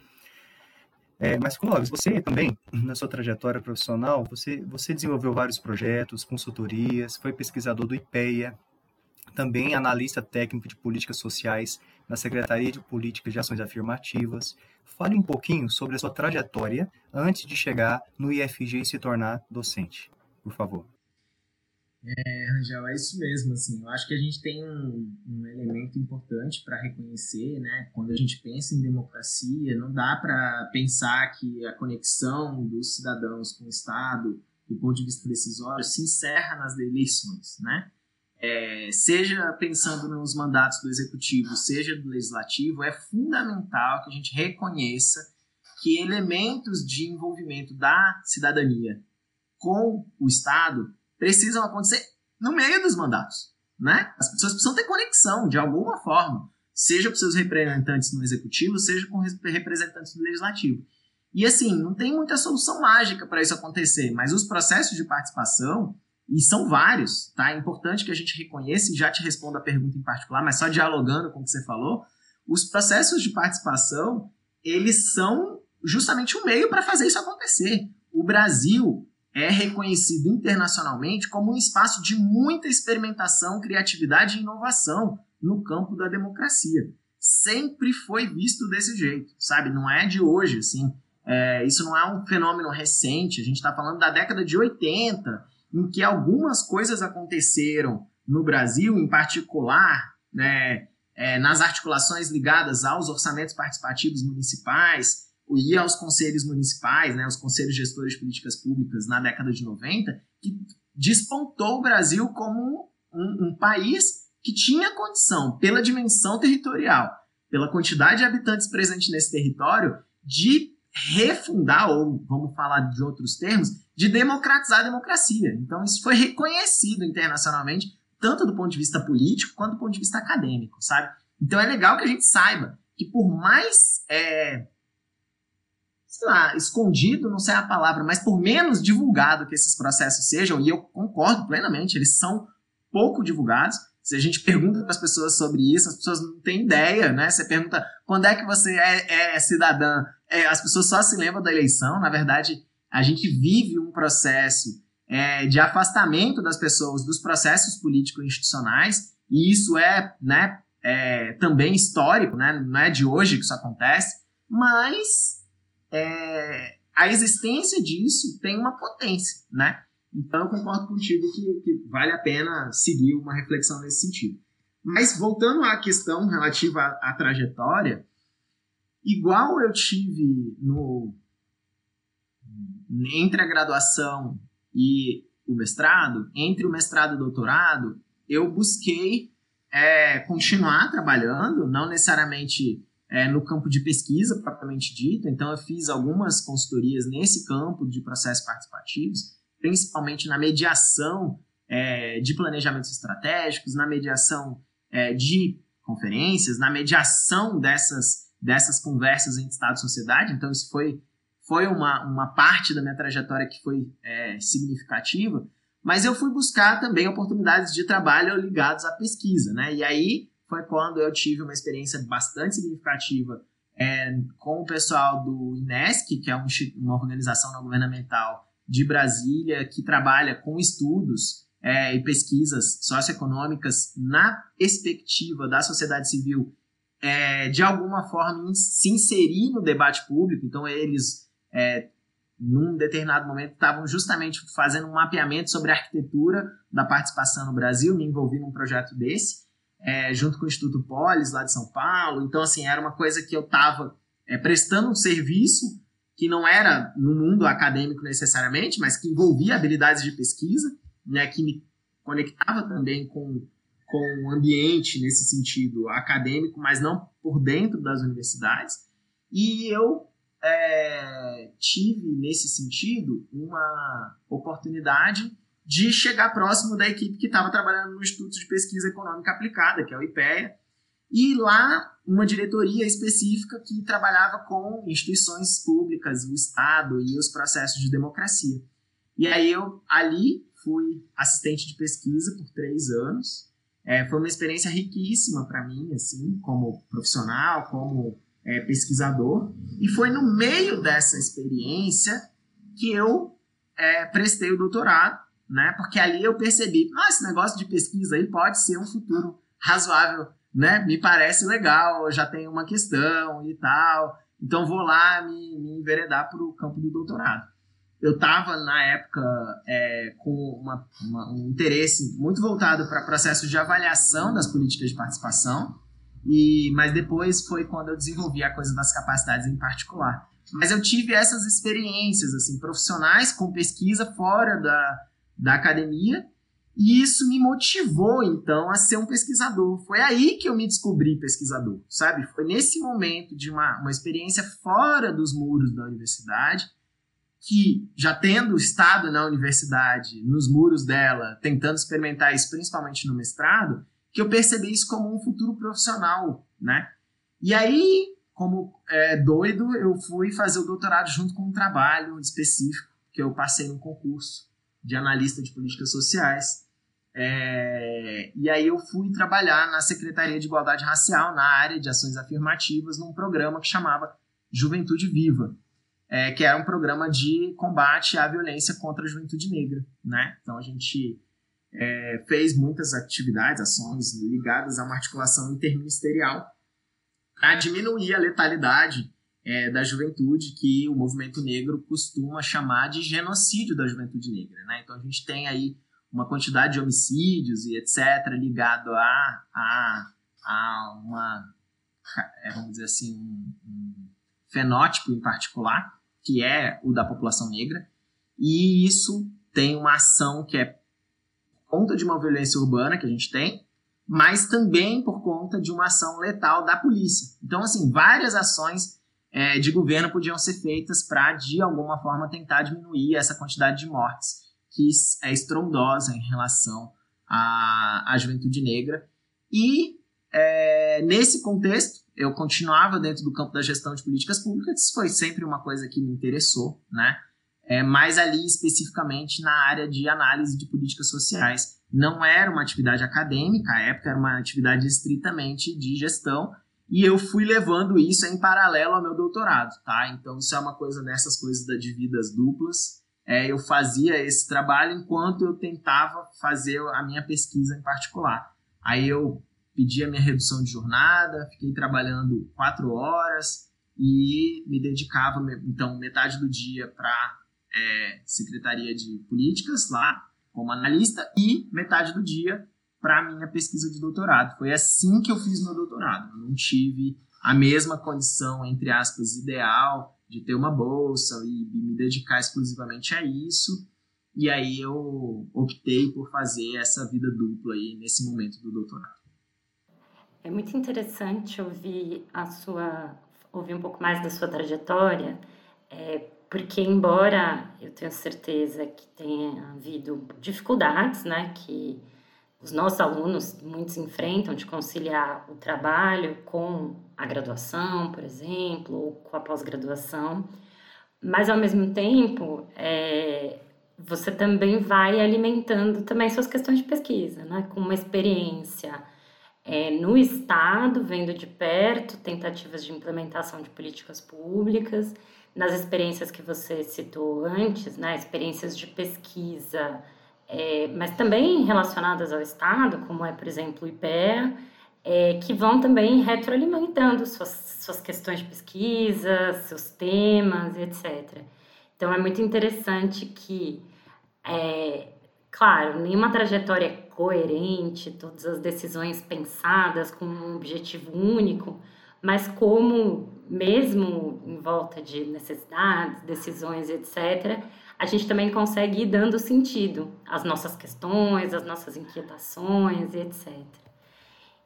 Speaker 4: É, mas, Clóvis, você também, na sua trajetória profissional, você, você desenvolveu vários projetos, consultorias, foi pesquisador do IPEA, também analista técnico de políticas sociais na Secretaria de Políticas de Ações Afirmativas. Fale um pouquinho sobre a sua trajetória antes de chegar no IFG e se tornar docente, por favor.
Speaker 3: É, Rangel, é isso mesmo, assim, eu acho que a gente tem um, um elemento importante para reconhecer, né, quando a gente pensa em democracia, não dá para pensar que a conexão dos cidadãos com o Estado, do ponto de vista decisório, se encerra nas eleições, né, é, seja pensando nos mandatos do executivo, seja do legislativo, é fundamental que a gente reconheça que elementos de envolvimento da cidadania com o Estado precisam acontecer no meio dos mandatos. Né? As pessoas precisam ter conexão de alguma forma, seja com seus representantes no executivo, seja com representantes do legislativo. E assim, não tem muita solução mágica para isso acontecer, mas os processos de participação, e são vários, tá? É importante que a gente reconheça e já te responda a pergunta em particular, mas só dialogando com o que você falou, os processos de participação, eles são justamente o meio para fazer isso acontecer. O Brasil, é reconhecido internacionalmente como um espaço de muita experimentação, criatividade e inovação no campo da democracia. Sempre foi visto desse jeito, sabe? Não é de hoje, assim. É, isso não é um fenômeno recente. A gente está falando da década de 80, em que algumas coisas aconteceram no Brasil, em particular, né, é, nas articulações ligadas aos orçamentos participativos municipais, ia aos conselhos municipais, né, os conselhos gestores de políticas públicas na década de 90, que despontou o Brasil como um, um país que tinha condição, pela dimensão territorial, pela quantidade de habitantes presentes nesse território, de refundar, ou vamos falar de outros termos, de democratizar a democracia. Então, isso foi reconhecido internacionalmente, tanto do ponto de vista político quanto do ponto de vista acadêmico, sabe? Então, é legal que a gente saiba que, por mais é, sei lá, escondido, não sei a palavra, mas por menos divulgado que esses processos sejam, e eu concordo plenamente, eles são pouco divulgados. Se a gente pergunta para as pessoas sobre isso, as pessoas não têm ideia, né? Você pergunta quando é que você é, é cidadã, é, as pessoas só se lembram da eleição. Na verdade, a gente vive um processo é, de afastamento das pessoas dos processos político-institucionais, e isso é, né, é, também histórico, né? Não é de hoje que isso acontece, mas é, a existência disso tem uma potência, né? Então eu concordo contigo que, que, vale a pena seguir uma reflexão nesse sentido. Mas voltando à questão relativa à, à trajetória, igual eu tive no entre a graduação e o mestrado, entre o mestrado e o doutorado, eu busquei é, continuar trabalhando, não necessariamente é, no campo de pesquisa propriamente dito. Então, eu fiz algumas consultorias nesse campo de processos participativos, principalmente na mediação é, de planejamentos estratégicos, na mediação é, de conferências, na mediação dessas, dessas conversas entre Estado e sociedade. Então, isso foi, foi uma, uma parte da minha trajetória que foi é, significativa. Mas eu fui buscar também oportunidades de trabalho ligados à pesquisa, né? E aí foi quando eu tive uma experiência bastante significativa é, com o pessoal do INESC, que é um, uma organização não governamental de Brasília, que trabalha com estudos é, e pesquisas socioeconômicas na perspectiva da sociedade civil é, de alguma forma se inserir no debate público. Então, eles, é, num determinado momento, estavam justamente fazendo um mapeamento sobre a arquitetura da participação no Brasil. Me envolvi num projeto desse, é, junto com o Instituto Polis, lá de São Paulo. Então, assim, era uma coisa que eu estava é, prestando um serviço que não era no mundo acadêmico necessariamente, mas que envolvia habilidades de pesquisa, né, que me conectava também com com o ambiente nesse sentido acadêmico, mas não por dentro das universidades. E eu é, tive, nesse sentido, uma oportunidade de chegar próximo da equipe que estava trabalhando no Instituto de Pesquisa Econômica Aplicada, que é o IPEA, e lá uma diretoria específica que trabalhava com instituições públicas, o Estado e os processos de democracia. E aí eu ali fui assistente de pesquisa por três anos, é, foi uma experiência riquíssima para mim, assim, como profissional, como é, pesquisador. E foi no meio dessa experiência que eu é, prestei o doutorado, né? Porque ali eu percebi, ah, esse negócio de pesquisa aí pode ser um futuro razoável, né? Me parece legal, já tenho uma questão e tal. Então vou lá me, me enveredar para o campo do doutorado eu estava na época é, com uma, uma, um interesse muito voltado para processos de avaliação das políticas de participação, e mas depois foi quando eu desenvolvi a coisa das capacidades em particular. Mas eu tive essas experiências assim profissionais com pesquisa fora da, da academia e isso me motivou então a ser um pesquisador. Foi aí que eu me descobri pesquisador, sabe? Foi nesse momento de uma, uma experiência fora dos muros da universidade que, já tendo estado na universidade, nos muros dela, tentando experimentar isso, principalmente no mestrado, que eu percebi isso como um futuro profissional, né? E aí, como é, doido, eu fui fazer o doutorado junto com um trabalho específico que eu passei no concurso de analista de políticas sociais. É, e aí eu fui trabalhar na Secretaria de Igualdade Racial, na área de ações afirmativas, num programa que chamava Juventude Viva, é, que era um programa de combate à violência contra a juventude negra, né? Então a gente é, fez muitas atividades, ações ligadas a uma articulação interministerial para diminuir a letalidade é, da juventude, que o movimento negro costuma chamar de genocídio da juventude negra, né? Então a gente tem aí uma quantidade de homicídios e etc ligado a, a, a uma, é, vamos dizer assim, um, um fenótipo em particular, que é o da população negra, e isso tem uma ação que é conta de uma violência urbana que a gente tem, mas também por conta de uma ação letal da polícia. Então, assim, várias ações é, de governo podiam ser feitas para, de alguma forma, tentar diminuir essa quantidade de mortes que é estrondosa em relação à, à juventude negra. E, é, nesse contexto, eu continuava dentro do campo da gestão de políticas públicas, isso foi sempre uma coisa que me interessou, né? É, mas ali especificamente na área de análise de políticas sociais. Não era uma atividade acadêmica, à época era uma atividade estritamente de gestão, e eu fui levando isso em paralelo ao meu doutorado, tá? Então isso é uma coisa dessas coisas de vidas duplas. É, eu fazia esse trabalho enquanto eu tentava fazer a minha pesquisa em particular. Aí eu pedi a minha redução de jornada, fiquei trabalhando quatro horas e me dedicava, então, metade do dia para é, Secretaria de Políticas, lá, como analista, e metade do dia para a minha pesquisa de doutorado. Foi assim que eu fiz meu doutorado. Eu não tive a mesma condição, entre aspas, ideal de ter uma bolsa e me dedicar exclusivamente a isso. E aí eu optei por fazer essa vida dupla aí nesse momento do doutorado.
Speaker 2: É muito interessante ouvir a sua, ouvir um pouco mais da sua trajetória, é, porque embora eu tenha certeza que tenha havido dificuldades, né, que os nossos alunos muitos enfrentam de conciliar o trabalho com a graduação, por exemplo, ou com a pós-graduação, mas ao mesmo tempo é, você também vai alimentando também suas questões de pesquisa, né, com uma experiência é, no Estado, vendo de perto tentativas de implementação de políticas públicas, nas experiências que você citou antes, né, experiências de pesquisa é, mas também relacionadas ao Estado, como é, por exemplo, o IPEA, é, que vão também retroalimentando suas, suas questões de pesquisa, seus temas, etc. Então é muito interessante que, é, claro, nenhuma trajetória é coerente, todas as decisões pensadas com um objetivo único, mas como, mesmo em volta de necessidades, decisões, etc., a gente também consegue ir dando sentido às nossas questões, às nossas inquietações, etc.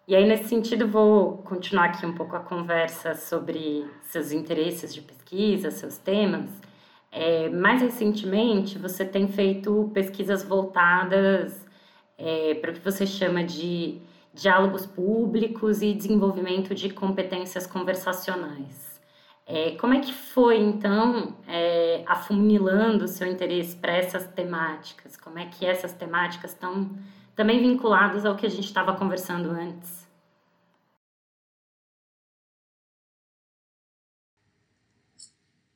Speaker 2: E aí, nesse sentido, vou continuar aqui um pouco a conversa sobre seus interesses de pesquisa, seus temas. É, mais recentemente, você tem feito pesquisas voltadas é, para o que você chama de diálogos públicos e desenvolvimento de competências conversacionais. É, como é que foi, então, é, afunilando o seu interesse para essas temáticas? Como é que essas temáticas estão também vinculadas ao que a gente estava conversando antes?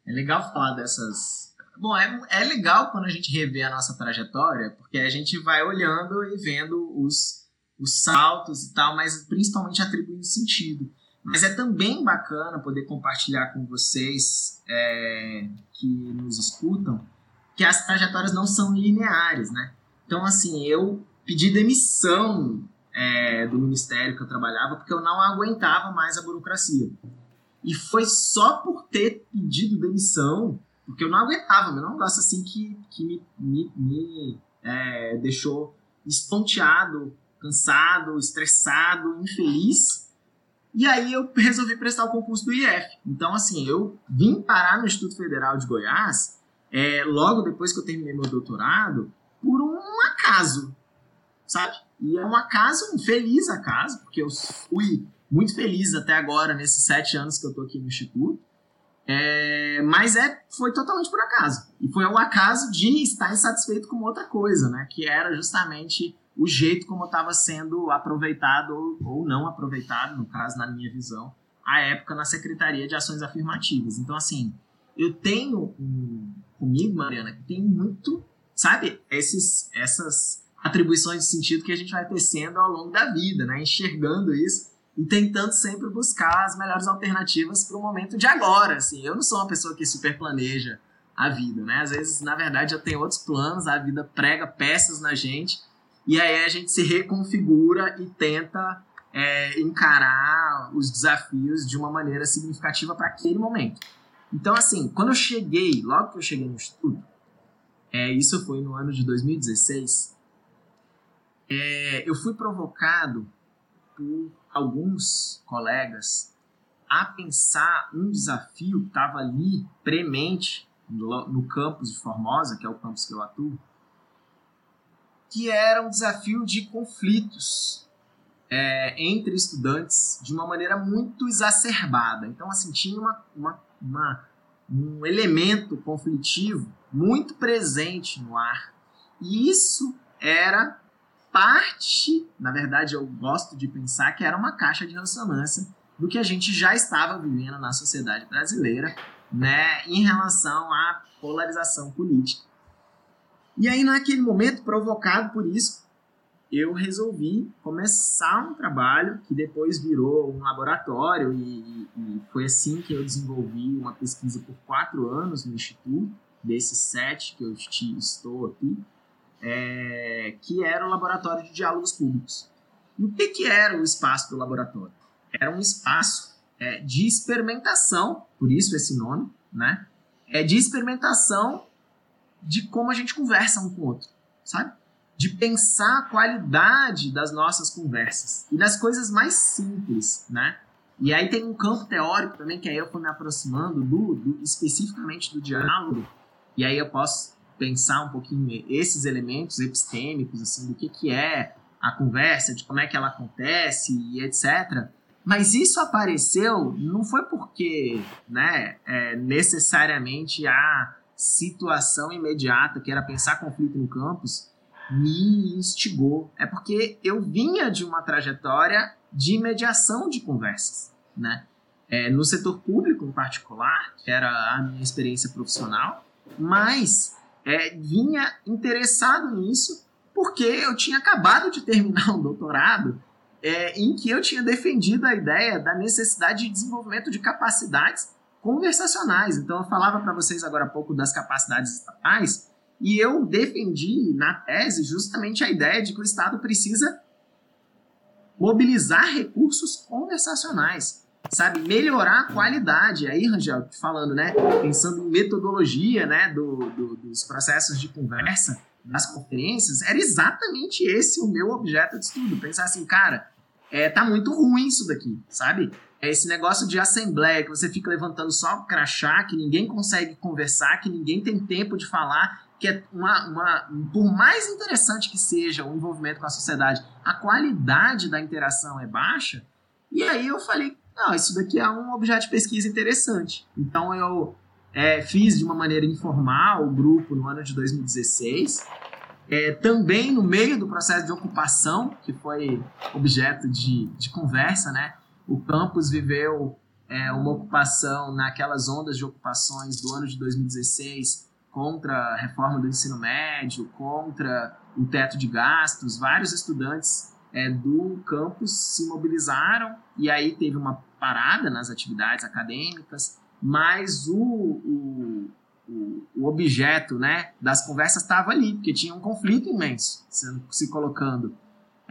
Speaker 3: É legal falar dessas. Bom, é, é legal quando a gente revê a nossa trajetória, porque a gente vai olhando e vendo os os saltos e tal, mas principalmente atribuindo sentido. Mas é também bacana poder compartilhar com vocês é, que nos escutam que as trajetórias não são lineares, né? Então, assim, eu pedi demissão é, do ministério que eu trabalhava porque eu não aguentava mais a burocracia. E foi só por ter pedido demissão, porque eu não aguentava, meu negócio assim que, que me, me, me é, deixou estonteado cansado, estressado, infeliz. E aí eu resolvi prestar o concurso do IF. Então, assim, eu vim parar no Instituto Federal de Goiás é, logo depois que eu terminei meu doutorado por um acaso, sabe? E é um acaso, um feliz acaso, porque eu fui muito feliz até agora, nesses sete anos que eu tô aqui no Instituto. É, mas é, foi totalmente por acaso. E foi o acaso de estar insatisfeito com outra coisa, né? Que era justamente o jeito como estava sendo aproveitado ou, ou não aproveitado, no caso, na minha visão, a época na Secretaria de Ações Afirmativas. Então, assim, eu tenho um, comigo, Mariana, que tem muito, sabe, esses, essas atribuições de sentido que a gente vai tecendo ao longo da vida, né? Enxergando isso e tentando sempre buscar as melhores alternativas para o momento de agora, assim. Eu não sou uma pessoa que super planeja a vida, né? Às vezes, na verdade, eu tenho outros planos, a vida prega peças na gente e aí a gente se reconfigura e tenta é, encarar os desafios de uma maneira significativa para aquele momento. Então, assim, quando eu cheguei, logo que eu cheguei no estudo, é, isso foi no ano de 2016, é, eu fui provocado por alguns colegas a pensar um desafio que estava ali premente no, no campus de Formosa, que é o campus que eu atuo, que era um desafio de conflitos é, entre estudantes de uma maneira muito exacerbada. Então, assim, tinha uma, uma, uma, um elemento conflitivo muito presente no ar. E isso era parte, na verdade, eu gosto de pensar que era uma caixa de ressonância do que a gente já estava vivendo na sociedade brasileira, né, em relação à polarização política. E aí, naquele momento, provocado por isso, eu resolvi começar um trabalho que depois virou um laboratório e, e, foi assim que eu desenvolvi uma pesquisa por quatro anos no Instituto, desses sete que eu estou aqui, é, que era o Laboratório de Diálogos Públicos. E o que, que era o espaço do laboratório? Era um espaço é, de experimentação, por isso esse nome, né? É de experimentação de como a gente conversa um com o outro, sabe? De pensar a qualidade das nossas conversas e das coisas mais simples, né? E aí tem um campo teórico também que aí eu fui me aproximando do, do especificamente do diálogo e aí eu posso pensar um pouquinho esses elementos epistêmicos assim do que que é a conversa, de como é que ela acontece e etc. Mas isso apareceu não foi porque, né, é, necessariamente a situação imediata, que era pensar conflito no campus, me instigou. É porque eu vinha de uma trajetória de mediação de conversas, né? É, no setor público em particular, que era a minha experiência profissional, mas é, vinha interessado nisso porque eu tinha acabado de terminar um doutorado é, em que eu tinha defendido a ideia da necessidade de desenvolvimento de capacidades conversacionais. Então, eu falava para vocês agora há pouco das capacidades estatais, e eu defendi na tese justamente a ideia de que o Estado precisa mobilizar recursos conversacionais, sabe? Melhorar a qualidade. Aí, Rangel, falando, né? Pensando em metodologia, né? Do, do, dos processos de conversa, das conferências, era exatamente esse o meu objeto de estudo. Pensar assim, cara, é, tá muito ruim isso daqui, sabe? É esse negócio de assembleia, que você fica levantando só o crachá, que ninguém consegue conversar, que ninguém tem tempo de falar, que é uma, uma, por mais interessante que seja o envolvimento com a sociedade, a qualidade da interação é baixa. E aí eu falei, não, isso daqui é um objeto de pesquisa interessante. Então eu é, fiz de uma maneira informal o grupo no ano de 2016. É, também no meio do processo de ocupação, que foi objeto de, de conversa, né? O campus viveu é, uma ocupação naquelas ondas de ocupações do ano de 2016 contra a reforma do ensino médio, contra o teto de gastos, vários estudantes é, do campus se mobilizaram e aí teve uma parada nas atividades acadêmicas, mas o, o, o, o objeto né, das conversas estava ali, porque tinha um conflito imenso se colocando.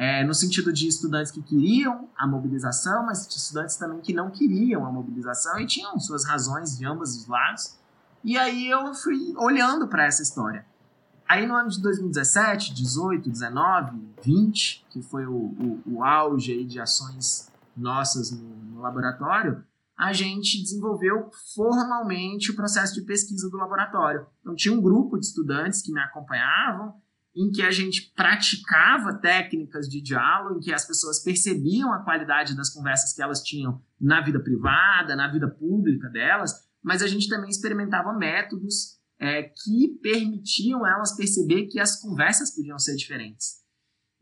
Speaker 3: É, no sentido de estudantes que queriam a mobilização, mas estudantes também que não queriam a mobilização e tinham suas razões de ambos os lados. E aí eu fui olhando para essa história. Aí no ano de 2017, 18, 19, 20, que foi o, o, o auge de ações nossas no, no laboratório, a gente desenvolveu formalmente o processo de pesquisa do laboratório. Então tinha um grupo de estudantes que me acompanhavam, em que a gente praticava técnicas de diálogo, em que as pessoas percebiam a qualidade das conversas que elas tinham na vida privada, na vida pública delas, mas a gente também experimentava métodos é, que permitiam elas perceber que as conversas podiam ser diferentes.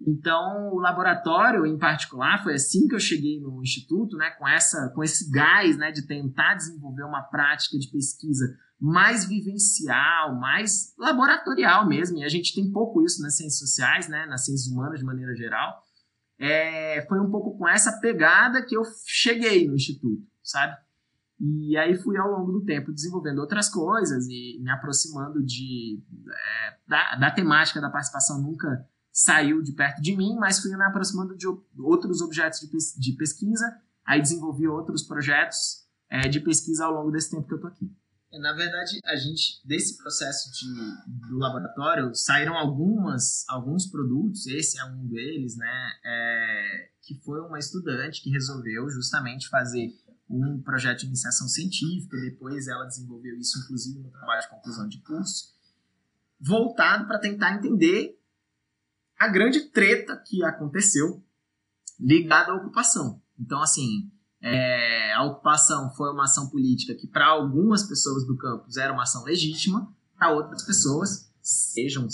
Speaker 3: Então, o laboratório, em particular, foi assim que eu cheguei no instituto, né, com essa, com esse gás, né, de tentar desenvolver uma prática de pesquisa mais vivencial, mais laboratorial mesmo. E a gente tem pouco isso nas ciências sociais, né, nas ciências humanas de maneira geral. É, foi um pouco com essa pegada que eu cheguei no instituto, sabe? E aí fui ao longo do tempo desenvolvendo outras coisas e me aproximando de é, da, da, temática da participação nunca saiu de perto de mim, mas fui me aproximando de outros objetos de, pesquisa, aí desenvolvi outros projetos é, de pesquisa ao longo desse tempo que eu tô aqui.
Speaker 5: É, na verdade, a gente desse processo de, do laboratório saíram algumas alguns produtos. Esse é um deles, né? É, que foi uma estudante que resolveu justamente fazer um projeto de iniciação científica, depois ela desenvolveu isso, inclusive, no trabalho de conclusão de curso, voltado para tentar entender a grande treta que aconteceu ligada à ocupação. Então, assim, é, a ocupação foi uma ação política que, para algumas pessoas do campus, era uma ação legítima, para outras pessoas, sejam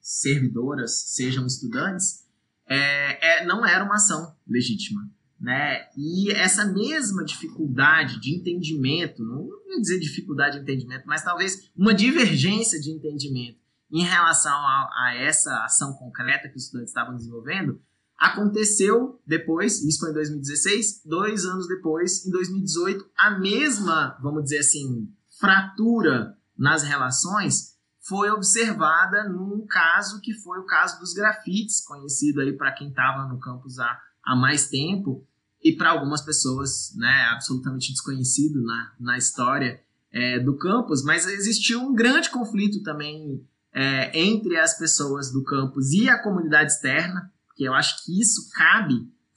Speaker 5: servidoras, sejam estudantes, é, é, não era uma ação legítima né? E essa mesma dificuldade de entendimento, não vou dizer dificuldade de entendimento, mas talvez uma divergência de entendimento em relação a, a essa ação concreta que os estudantes estavam desenvolvendo, aconteceu depois, isso foi em 2016, dois anos depois, em 2018, a mesma, vamos dizer assim, fratura nas relações foi observada num caso que foi o caso dos grafites, conhecido aí para quem estava no campus há há mais tempo e para algumas pessoas, né, absolutamente desconhecido na, na história é, do campus, mas existiu um grande conflito também é, entre as pessoas do campus e a comunidade externa, que eu acho que isso cabe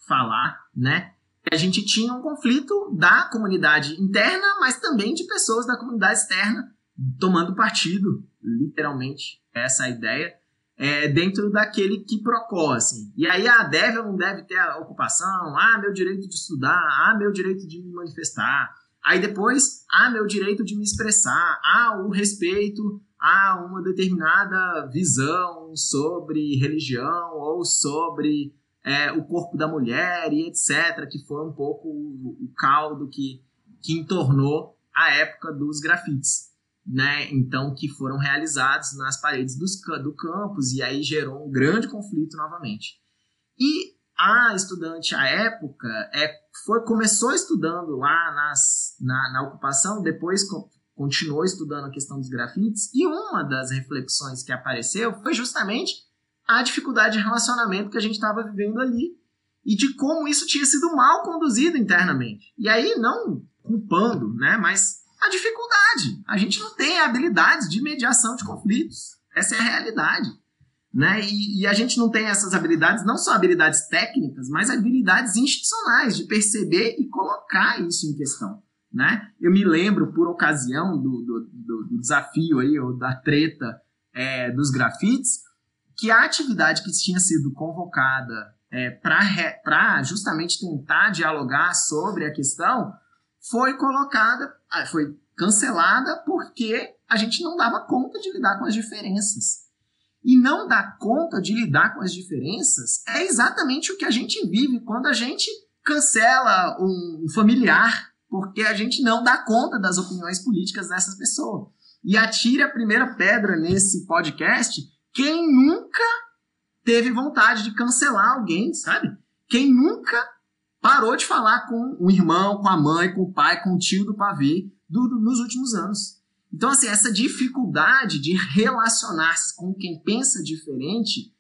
Speaker 5: falar, né? A gente tinha um conflito da comunidade interna, mas também de pessoas da comunidade externa tomando partido, literalmente, essa é ideia, é, dentro daquele que procó, assim. E aí, ah, deve ou não deve ter a ocupação? Ah, meu direito de estudar. Ah, meu direito de me manifestar. Aí depois, ah, meu direito de me expressar. Ah, o respeito a uma determinada visão sobre religião ou sobre é, o corpo da mulher e etc., que foi um pouco o, caldo que, que entornou a época dos grafites.
Speaker 3: né, então que foram realizados nas paredes dos, do campus e aí gerou um grande conflito novamente. E a estudante à época é, foi, começou estudando lá nas, na, na ocupação, depois continuou estudando a questão dos grafites, e uma das reflexões que apareceu foi justamente a dificuldade de relacionamento que a gente estava vivendo ali e de como isso tinha sido mal conduzido internamente. E aí, não culpando, né, mas a dificuldade. A gente não tem habilidades de mediação de conflitos. Essa é a realidade. Né? E, e, a gente não tem essas habilidades, não só habilidades técnicas, mas habilidades institucionais de perceber e colocar isso em questão. Né? Eu me lembro, por ocasião do, do, do, desafio aí, ou da treta é, dos grafites, que a atividade que tinha sido convocada é, para justamente tentar dialogar sobre a questão foi colocada, ah, foi cancelada porque a gente não dava conta de lidar com as diferenças. E não dar conta de lidar com as diferenças é exatamente o que a gente vive quando a gente cancela um familiar porque a gente não dá conta das opiniões políticas dessas pessoas. E atire a primeira pedra nesse podcast quem nunca teve vontade de cancelar alguém, sabe? Quem nunca parou de falar com o irmão, com a mãe, com o pai, com o tio do pavê do, do, nos últimos anos. Então, assim, essa dificuldade de relacionar-se com quem pensa diferente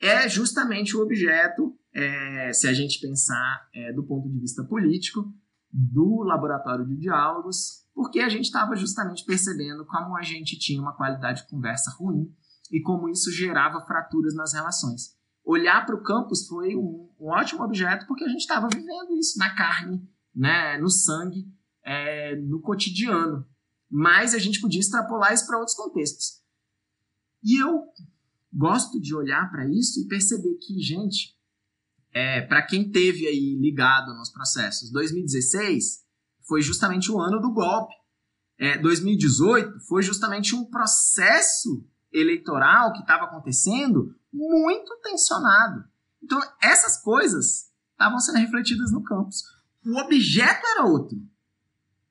Speaker 3: é justamente o objeto, é, se a gente pensar é, do ponto de vista político, do laboratório de diálogos, porque a gente estava justamente percebendo como a gente tinha uma qualidade de conversa ruim e como isso gerava fraturas nas relações. Olhar para o campus foi um, um, ótimo objeto porque a gente estava vivendo isso na carne, né, no sangue, é, no cotidiano. Mas a gente podia extrapolar isso para outros contextos. E eu gosto de olhar para isso e perceber que, gente, é, para quem teve aí ligado nos processos, 2016 foi justamente o ano do golpe. É, 2018 foi justamente um processo eleitoral que estava acontecendo muito tensionado. Então, essas coisas estavam sendo refletidas no campus. O objeto era outro.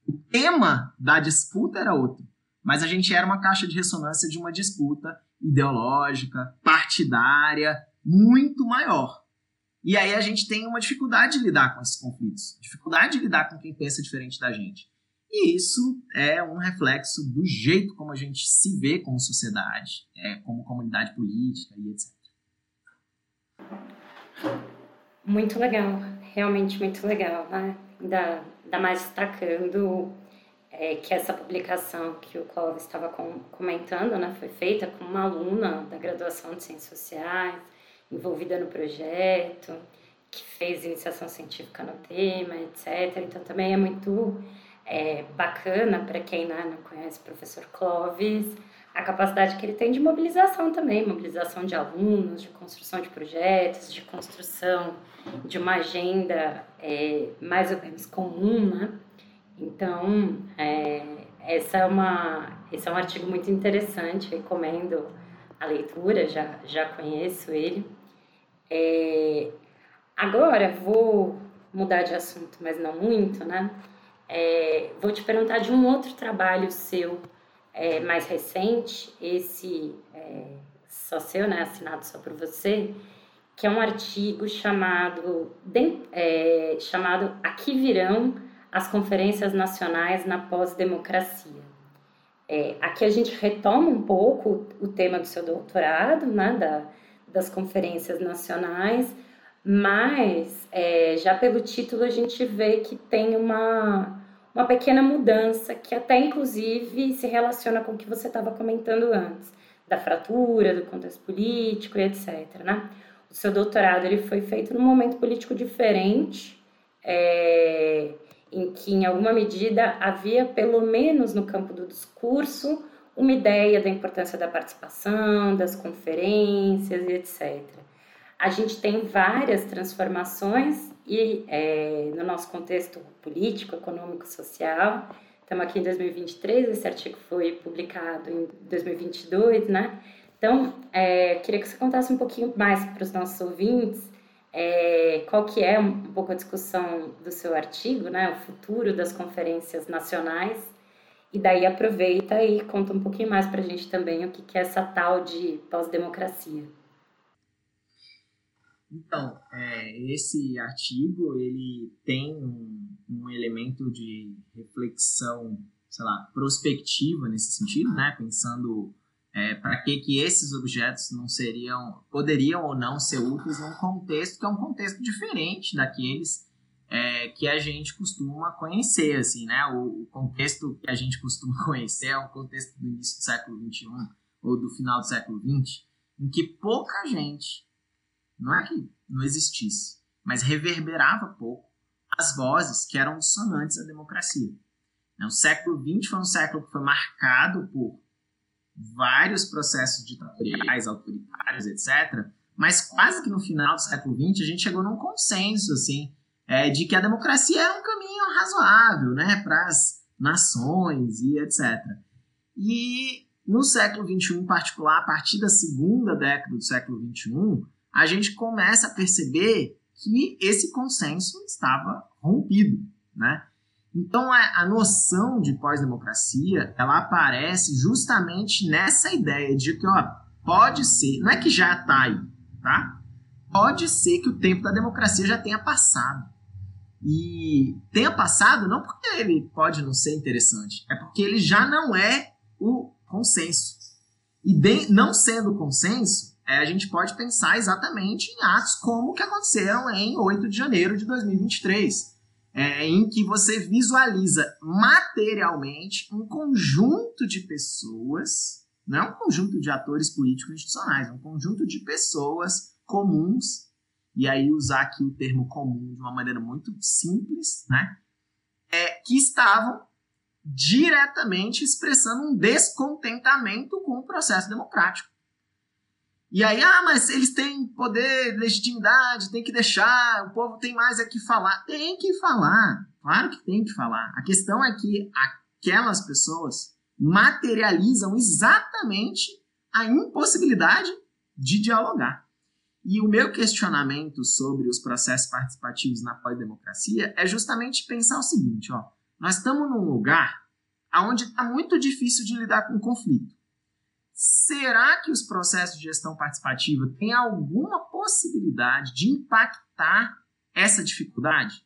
Speaker 3: O tema da disputa era outro. Mas a gente era uma caixa de ressonância de uma disputa ideológica, partidária, muito maior. E aí a gente tem uma dificuldade de lidar com esses conflitos, dificuldade de lidar com quem pensa diferente da gente. E isso é um reflexo do jeito como a gente se vê como sociedade, é, como comunidade política e etc.
Speaker 2: Muito legal, realmente muito legal, né? Ainda, ainda mais destacando é, que essa publicação que o Clóvis estava com, comentando, né, foi feita com uma aluna da graduação de Ciências Sociais, envolvida no projeto, que fez iniciação científica no tema, etc. Então também é muito é, bacana para quem né, não conhece o professor Clóvis, a capacidade que ele tem de mobilização também, mobilização de alunos, de construção de projetos, de construção de uma agenda é, mais ou menos comum, né? Então, é, essa é uma, esse é um artigo muito interessante, recomendo a leitura, já, já conheço ele. É, agora, vou mudar de assunto, mas não muito, né? É, vou te perguntar de um outro trabalho seu é, mais recente, esse é, só seu, né, assinado só por você, que é um artigo chamado, é, chamado Aqui Virão as Conferências Nacionais na Pós-Democracia. É, aqui a gente retoma um pouco o tema do seu doutorado, né, da, das conferências nacionais, mas é, já pelo título a gente vê que tem uma, uma pequena mudança que até inclusive se relaciona com o que você estava comentando antes, da fratura, do contexto político e etc. Né? O seu doutorado ele foi feito num momento político diferente, é, em que em alguma medida havia, pelo menos no campo do discurso, uma ideia da importância da participação, das conferências e etc a gente tem várias transformações e é, no nosso contexto político, econômico, social. Estamos aqui em 2023, esse artigo foi publicado em 2022, né? Então, é, queria que você contasse um pouquinho mais para os nossos ouvintes é, qual que é um pouco a discussão do seu artigo, né? O futuro das conferências nacionais E daí aproveita e conta um pouquinho mais para a gente também o que é essa tal de pós-democracia.
Speaker 3: Então, é, esse artigo ele tem um, um, elemento de reflexão, sei lá, prospectiva nesse sentido, né? Pensando é, para que que esses objetos não seriam, poderiam ou não ser úteis num contexto que é um contexto diferente daqueles é, que a gente costuma conhecer, assim, né? O, o, contexto que a gente costuma conhecer é um contexto do início do século XXI ou do final do século XX, em que pouca gente não é que não existisse, mas reverberava pouco as vozes que eram dissonantes à democracia. Né, o século XX foi um século que foi marcado por vários processos ditatoriais, autoritários, etc. Mas quase que no final do século XX a gente chegou num consenso assim é, de que a democracia era um caminho razoável, né, para as nações e etc. E no século XXI, em particular, a partir da segunda década do século XXI, a gente começa a perceber que esse consenso estava rompido, né? Então a, a noção de pós-democracia ela aparece justamente nessa ideia de que ó, pode ser, não é que já está aí, tá? Pode ser que o tempo da democracia já tenha passado. E tenha passado não porque ele pode não ser interessante, é porque ele já não é o consenso. E de, não sendo consenso, é, a gente pode pensar exatamente em atos como que aconteceram em 8 de janeiro de 2023, é, em que você visualiza materialmente um conjunto de pessoas, não é um conjunto de atores políticos institucionais, é um conjunto de pessoas comuns, e aí usar aqui o termo comum de uma maneira muito simples, né? É, que estavam diretamente expressando um descontentamento com o processo democrático. E aí, ah, mas eles têm poder, legitimidade, tem que deixar, o povo tem mais é que falar. Tem que falar, claro que tem que falar. A questão é que aquelas pessoas materializam exatamente a impossibilidade de dialogar. E o meu questionamento sobre os processos participativos na pós-democracia é justamente pensar o seguinte, ó, nós estamos num lugar onde está muito difícil de lidar com conflito. Será que os processos de gestão participativa têm alguma possibilidade de impactar essa dificuldade?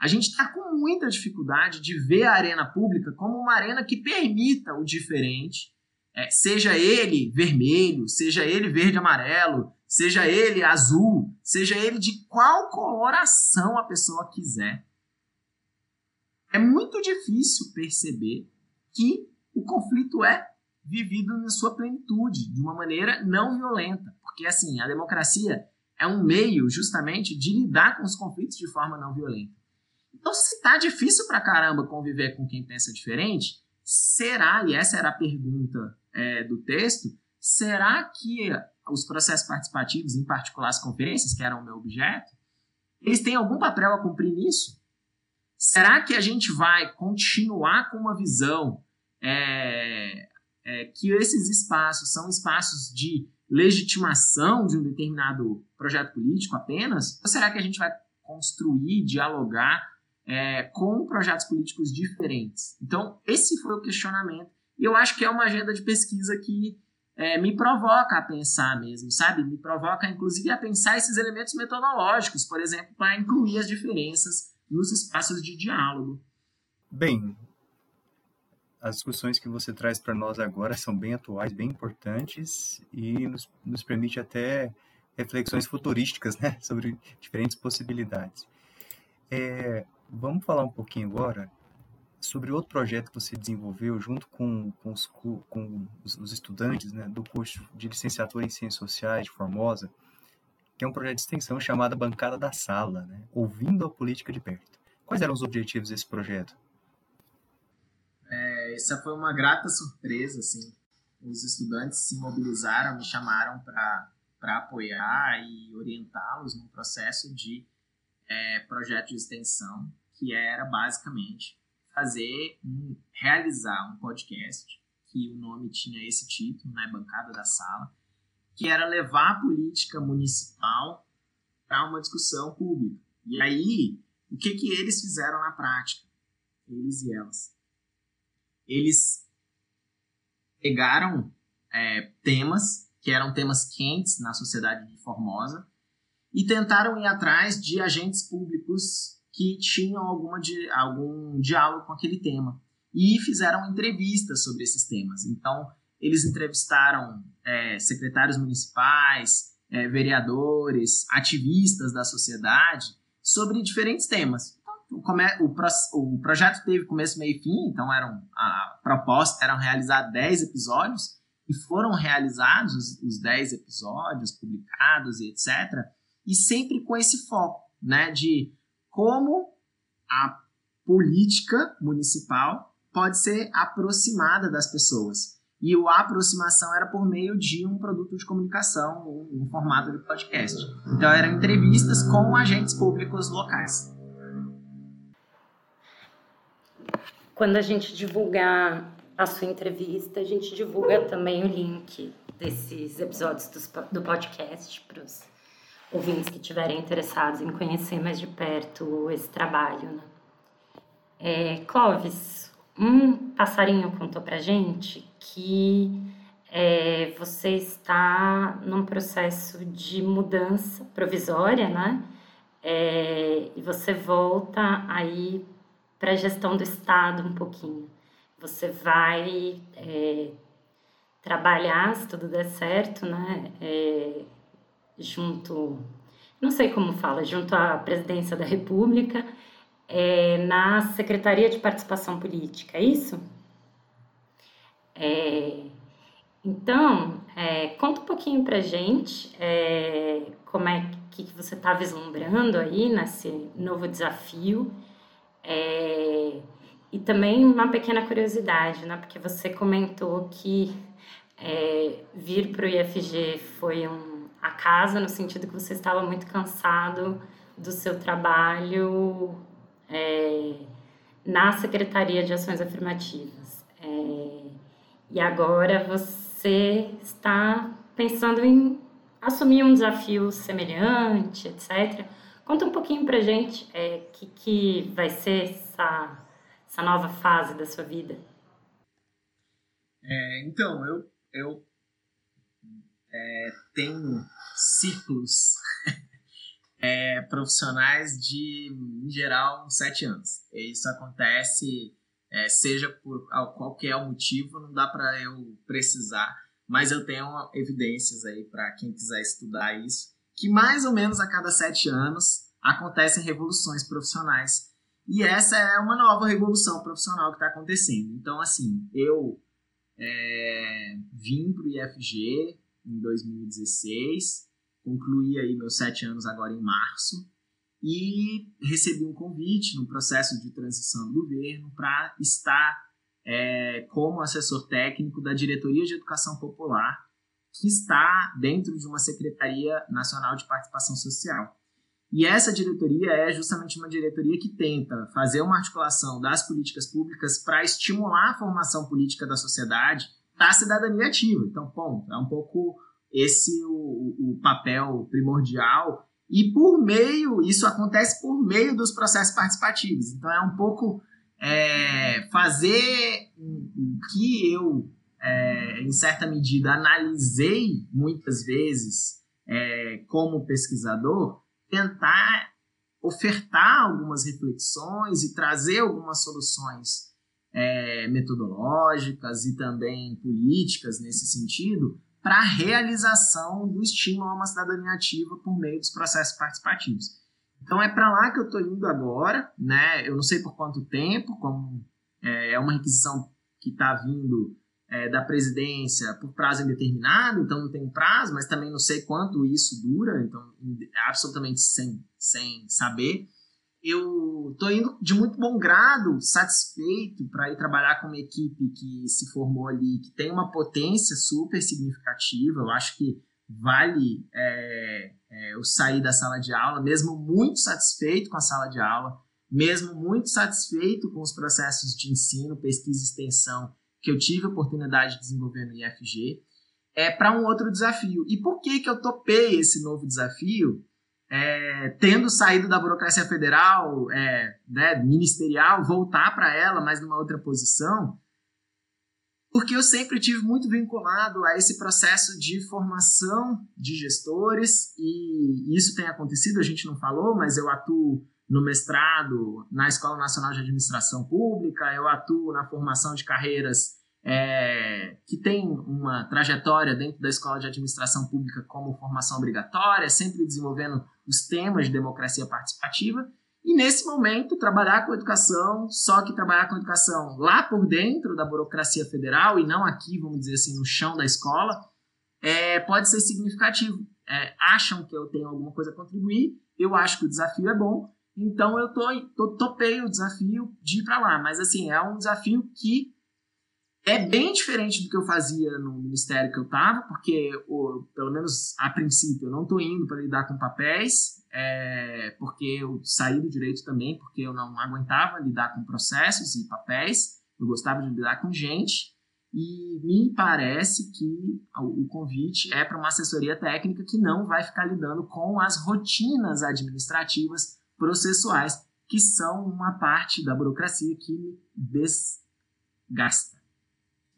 Speaker 3: A gente está com muita dificuldade de ver a arena pública como uma arena que permita o diferente, é, seja ele vermelho, seja ele verde-amarelo, seja ele azul, seja ele de qual coloração a pessoa quiser. É muito difícil perceber que o conflito é vivido na sua plenitude, de uma maneira não violenta. Porque, assim, a democracia é um meio, justamente, de lidar com os conflitos de forma não violenta. Então, se tá difícil pra caramba conviver com quem pensa diferente, será, e essa era a pergunta é, do texto, será que os processos participativos, em particular as conferências, que eram o meu objeto, eles têm algum papel a cumprir nisso? Será que a gente vai continuar com uma visão é, é, que esses espaços são espaços de legitimação de um determinado projeto político apenas? Ou será que a gente vai construir, dialogar é, com projetos políticos diferentes? Então, esse foi o questionamento. E eu acho que é uma agenda de pesquisa que é, me provoca a pensar mesmo, sabe? Me provoca, inclusive, a pensar esses elementos metodológicos, por exemplo, para incluir as diferenças nos espaços de diálogo.
Speaker 4: Bem, as discussões que você traz para nós agora são bem atuais, bem importantes e nos, nos permite até reflexões futurísticas né, sobre diferentes possibilidades. É, vamos falar um pouquinho agora sobre outro projeto que você desenvolveu junto com, com, os, com os, estudantes né, do curso de licenciatura em Ciências Sociais de Formosa, que é um projeto de extensão chamado Bancada da Sala, né, Ouvindo a Política de Perto. Quais eram os objetivos desse projeto?
Speaker 3: essa foi uma grata surpresa, assim. Os estudantes se mobilizaram, me chamaram para apoiar e orientá-los no processo de é, projeto de extensão, que era basicamente fazer um, realizar um podcast que o nome tinha esse título, né, Bancada da Sala, que era levar a política municipal para uma discussão pública. E aí, o que que eles fizeram na prática? Eles e elas eles pegaram é, temas que eram temas quentes na sociedade de Formosa e tentaram ir atrás de agentes públicos que tinham alguma di algum diálogo com aquele tema e fizeram entrevistas sobre esses temas. Então, eles entrevistaram é, secretários municipais, é, vereadores, ativistas da sociedade sobre diferentes temas. Então, o, pro o, projeto teve começo, meio e fim, então eram, a proposta era realizar 10 episódios, e foram realizados os, os 10 episódios, publicados e etc., e sempre com esse foco né, de como a política municipal pode ser aproximada das pessoas. E a aproximação era por meio de um produto de comunicação, um, um formato de podcast. Então, eram entrevistas com agentes públicos locais.
Speaker 2: Quando a gente divulgar a sua entrevista, a gente divulga também o link desses episódios do, podcast para os ouvintes que estiverem interessados em conhecer mais de perto esse trabalho. Né? É, Clóvis, um passarinho contou para gente que é, você está num processo de mudança provisória, né? É, e você volta aí para a gestão do Estado um pouquinho. Você vai é, trabalhar, se tudo der certo, né? Junto, não sei como fala, junto à presidência da República, é, na Secretaria de Participação Política, é isso? É, então, é, conta um pouquinho pra gente é, como é que, que você está vislumbrando aí nesse novo desafio. É, e também uma pequena curiosidade, né? Porque você comentou que é, vir para o IFG foi um a casa, no sentido que você estava muito cansado do seu trabalho é, na Secretaria de Ações Afirmativas. É, e agora você está pensando em assumir um desafio semelhante, etc. Conta um pouquinho pra gente o é, que, que vai ser essa, essa nova fase da sua vida.
Speaker 3: É, então, eu, eu é, tem ciclos é, profissionais de, em geral, sete anos. E isso acontece, é, seja por qualquer motivo, não dá para eu precisar, mas eu tenho evidências aí para quem quiser estudar isso, que mais ou menos a cada sete anos acontecem revoluções profissionais. E essa é uma nova revolução profissional que está acontecendo. Então, assim, eu é, vim para o IFG, em 2016, concluí aí meus sete anos agora em março e recebi um convite no processo de transição do governo para estar é, como assessor técnico da Diretoria de Educação Popular, que está dentro de uma Secretaria Nacional de Participação Social. E essa diretoria é justamente uma diretoria que tenta fazer uma articulação das políticas públicas para estimular a formação política da sociedade da cidadania ativa. Então, ponto. É um pouco esse o, o papel primordial. E por meio, isso acontece por meio dos processos participativos. Então, é um pouco é, fazer o que eu, é, em certa medida, analisei muitas vezes é, como pesquisador, tentar ofertar algumas reflexões e trazer algumas soluções é, metodológicas e também políticas nesse sentido para a realização do estímulo a uma cidadania ativa por meio dos processos participativos. Então é para lá que eu estou indo agora, né? Eu não sei por quanto tempo, como é, é uma requisição que está vindo é, da presidência por prazo indeterminado, então não tem prazo, mas também não sei quanto isso dura, então absolutamente sem, sem saber eu tô indo de muito bom grado, satisfeito para ir trabalhar com uma equipe que se formou ali, que tem uma potência super significativa. Eu acho que vale é, é, eu sair da sala de aula, mesmo muito satisfeito com a sala de aula, mesmo muito satisfeito com os processos de ensino, pesquisa e extensão que eu tive a oportunidade de desenvolver no IFG, é para um outro desafio. E por que, que eu topei esse novo desafio? É, tendo saído da burocracia federal, é, né, ministerial, voltar para ela, mas numa outra posição, porque eu sempre tive muito vinculado a esse processo de formação de gestores e isso tem acontecido, a gente não falou, mas eu atuo no mestrado na Escola Nacional de Administração Pública, eu atuo na formação de carreiras é, que tem uma trajetória dentro da Escola de Administração Pública como formação obrigatória, sempre desenvolvendo os temas de democracia participativa. E nesse momento, trabalhar com educação, só que trabalhar com educação lá por dentro da burocracia federal e não aqui, vamos dizer assim, no chão da escola, é, pode ser significativo. É, acham que eu tenho alguma coisa a contribuir, eu acho que o desafio é bom, então eu tô, tô, topei o desafio de ir para lá. Mas assim, é um desafio que é bem diferente do que eu fazia no ministério que eu estava, porque, o, pelo menos a princípio, eu não estou indo para lidar com papéis, é, porque eu saí do direito também, porque eu não aguentava lidar com processos e papéis, eu gostava de lidar com gente, e me parece que o convite é para uma assessoria técnica que não vai ficar lidando com as rotinas administrativas processuais, que são uma parte da burocracia que me desgasta.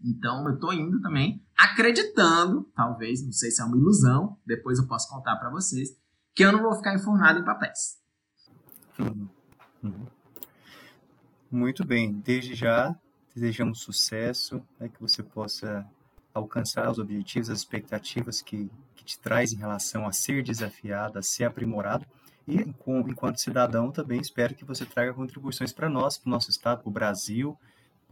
Speaker 3: Então eu estou indo também acreditando, talvez, não sei se é uma ilusão, depois eu posso contar para vocês, que eu não vou ficar enfornado em papéis.
Speaker 4: Uhum. Muito bem, desde já desejamos sucesso, né, que você possa alcançar os objetivos, as expectativas que, que te traz em relação a ser desafiado, a ser aprimorado. E enquanto cidadão também espero que você traga contribuições para nós, para o nosso estado, para o Brasil,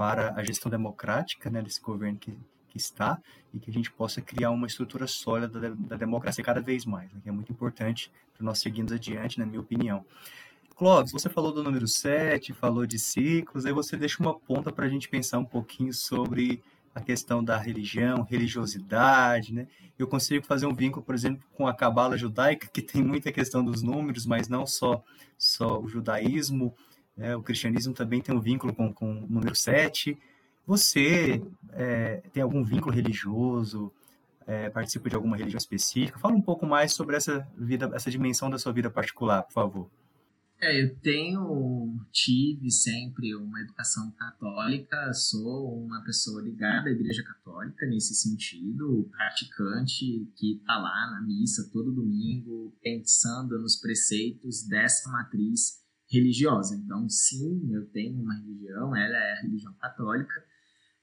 Speaker 4: para a gestão democrática né, desse governo que, que está e que a gente possa criar uma estrutura sólida da, da democracia cada vez mais, né, que é muito importante para nós seguirmos adiante, na minha opinião. Clóvis, você falou do número 7, falou de ciclos, aí você deixa uma ponta para a gente pensar um pouquinho sobre a questão da religião, religiosidade, né? Eu consigo fazer um vínculo, por exemplo, com a cabala judaica, que tem muita questão dos números, mas não só, só o judaísmo, né? O cristianismo também tem um vínculo com, com o número 7. Você é, tem algum vínculo religioso? É, participa de alguma religião específica? Fala um pouco mais sobre essa vida, essa dimensão da sua vida particular, por favor.
Speaker 3: É, eu tenho, tive sempre uma educação católica, sou uma pessoa ligada à Igreja Católica nesse sentido, praticante que está lá na missa todo domingo, pensando nos preceitos dessa matriz religiosa. Então, sim, eu tenho uma religião, ela é a religião católica,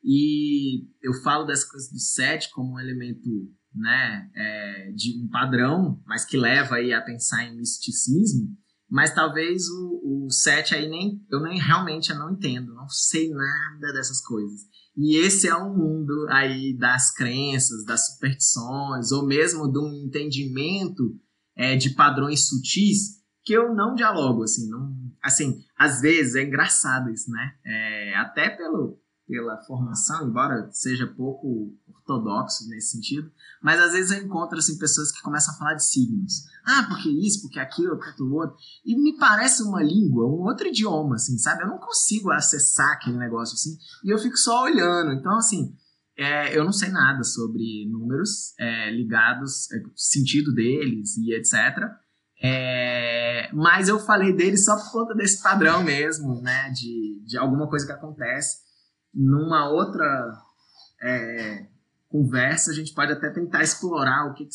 Speaker 3: e eu falo dessa coisa do sete como um elemento né, é, de um padrão, mas que leva aí a pensar em misticismo, mas talvez o, o sete aí nem eu nem realmente eu não entendo, não sei nada dessas coisas. E esse é um mundo aí das crenças, das superstições, ou mesmo de um entendimento é, de padrões sutis que eu não dialogo, assim, não, assim, às vezes é engraçado isso, né? É, até pelo, pela formação, embora seja pouco ortodoxo nesse sentido, mas às vezes eu encontro assim, pessoas que começam a falar de signos. Ah, porque isso, porque aquilo, porque aquilo outro. E me parece uma língua, um outro idioma, assim, sabe? Eu não consigo acessar aquele negócio assim, e eu fico só olhando. Então, assim, é, eu não sei nada sobre números é, ligados, é, sentido deles e etc. É, mas eu falei dele só por conta desse padrão mesmo, né? De, de alguma coisa que acontece. Numa outra é, conversa, a gente pode até tentar explorar o que, que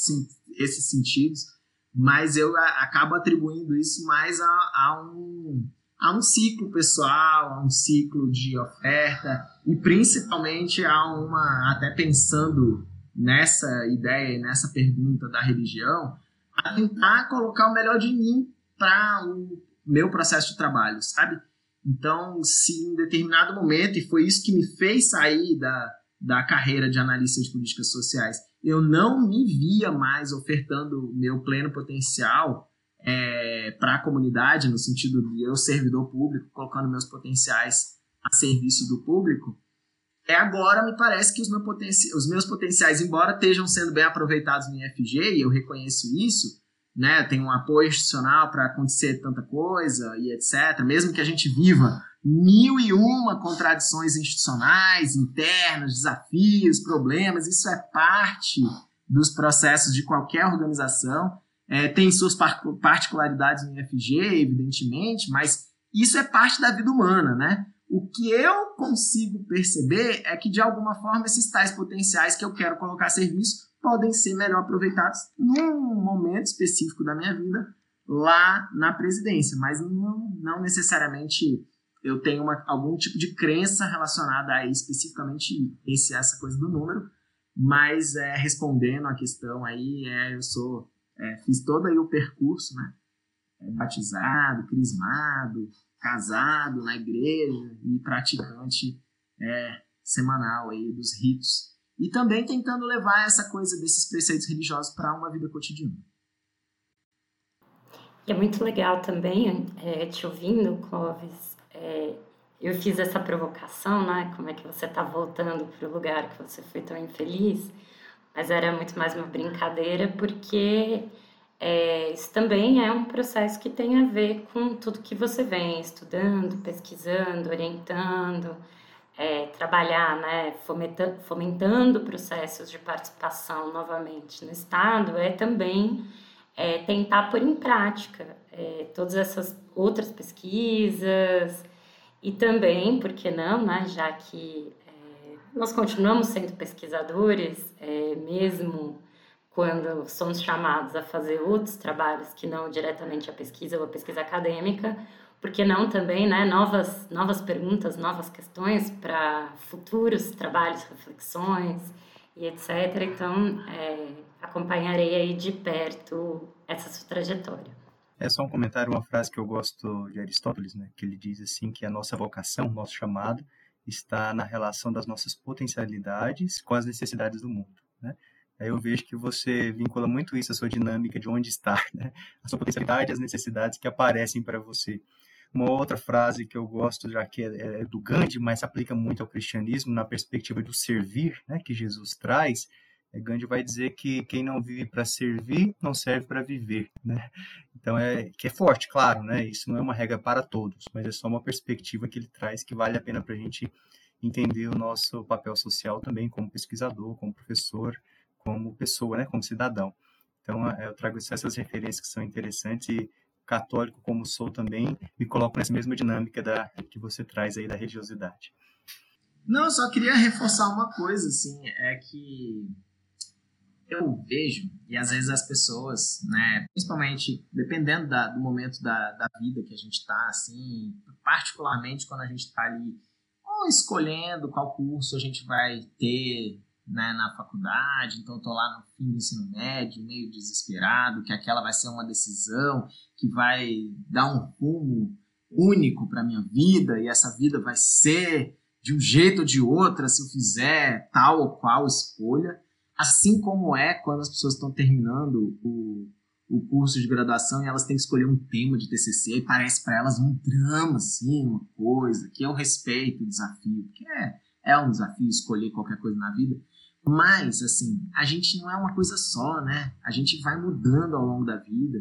Speaker 3: esses sentidos, mas eu a, acabo atribuindo isso mais a, a, um, a um ciclo pessoal, a um ciclo de oferta e principalmente a uma, até pensando nessa ideia nessa pergunta da religião, a tentar colocar o melhor de mim para o meu processo de trabalho, sabe? Então, se em determinado momento, e foi isso que me fez sair da, da carreira de analista de políticas sociais, eu não me via mais ofertando meu pleno potencial é, para a comunidade, no sentido de eu, servidor público, colocando meus potenciais a serviço do público, é agora me parece que os, meu os meus potenciais, embora estejam sendo bem aproveitados no IFG, e eu reconheço isso, né, tem um apoio institucional para acontecer tanta coisa e etc. Mesmo que a gente viva mil e uma contradições institucionais, internas, desafios, problemas, isso é parte dos processos de qualquer organização. É, tem suas particularidades no IFG, evidentemente, mas isso é parte da vida humana, né? O que eu consigo perceber é que, de alguma forma, esses tais potenciais que eu quero colocar a serviço podem ser melhor aproveitados num momento específico da minha vida lá na presidência, mas não, não necessariamente eu tenho uma, algum tipo de crença relacionada a especificamente esse, essa coisa do número, mas é, respondendo a questão aí, é, eu sou, é, fiz todo aí o percurso, né? É, batizado, crismado, casado na igreja e praticante é, semanal aí dos ritos. E também tentando levar essa coisa desses preceitos religiosos para uma vida cotidiana.
Speaker 2: É muito legal também, é, te ouvindo, Clóvis, é, eu fiz essa provocação, né? Como é que você está voltando para o lugar que você foi tão infeliz? Mas era muito mais uma brincadeira, porque é, isso também é um processo que tem a ver com tudo que você vem estudando, pesquisando, orientando, é, trabalhar, né, fomentando, fomentando processos de participação novamente no Estado, é também é, tentar pôr em prática é, todas essas outras pesquisas e também, por que não, né, já que é, nós continuamos sendo pesquisadores, é, mesmo quando somos chamados a fazer outros trabalhos que não diretamente a pesquisa ou a pesquisa acadêmica, porque não também, né, novas, novas perguntas, novas questões para futuros trabalhos, reflexões e etc. Então, é, acompanharei aí de perto essa sua trajetória.
Speaker 4: É só um comentário, uma frase que eu gosto de Aristóteles, né, que ele diz assim que a nossa vocação, nosso chamado, está na relação das nossas potencialidades com as necessidades do mundo, né? Aí eu vejo que você vincula muito isso, a sua dinâmica de onde está, né? A sua potencialidade as necessidades que aparecem para você. Uma outra frase que eu gosto, já que é, é do Gandhi, mas aplica muito ao cristianismo, na perspectiva do servir, né, que Jesus traz, é, Gandhi vai dizer que quem não vive para servir não serve para viver, né? Então é que é forte, claro, né? Isso não é uma regra para todos, mas é só uma perspectiva que ele traz que vale a pena para a gente entender o nosso papel social também como pesquisador, como professor, como pessoa, né? Como cidadão. Então é, eu trago essas referências que são interessantes e católico como sou também, me coloco nessa mesma dinâmica da que você traz aí da religiosidade.
Speaker 3: Não, só queria reforçar uma coisa, assim, é que eu vejo, e às vezes as pessoas, né, principalmente dependendo da, do momento da, da vida que a gente está, assim, particularmente quando a gente está ali ou escolhendo qual curso a gente vai ter né, na faculdade, então estou lá no fim do ensino médio, meio desesperado, que aquela vai ser uma decisão que vai dar um rumo único para minha vida e essa vida vai ser de um jeito ou de outra se eu fizer tal ou qual escolha, assim como é quando as pessoas estão terminando o, o curso de graduação e elas têm que escolher um tema de TCC e parece para elas um drama, assim, uma coisa que eu respeito o desafio, porque é, é um desafio escolher qualquer coisa na vida, mas, assim, a gente não é uma coisa só, né? A gente vai mudando ao longo da vida.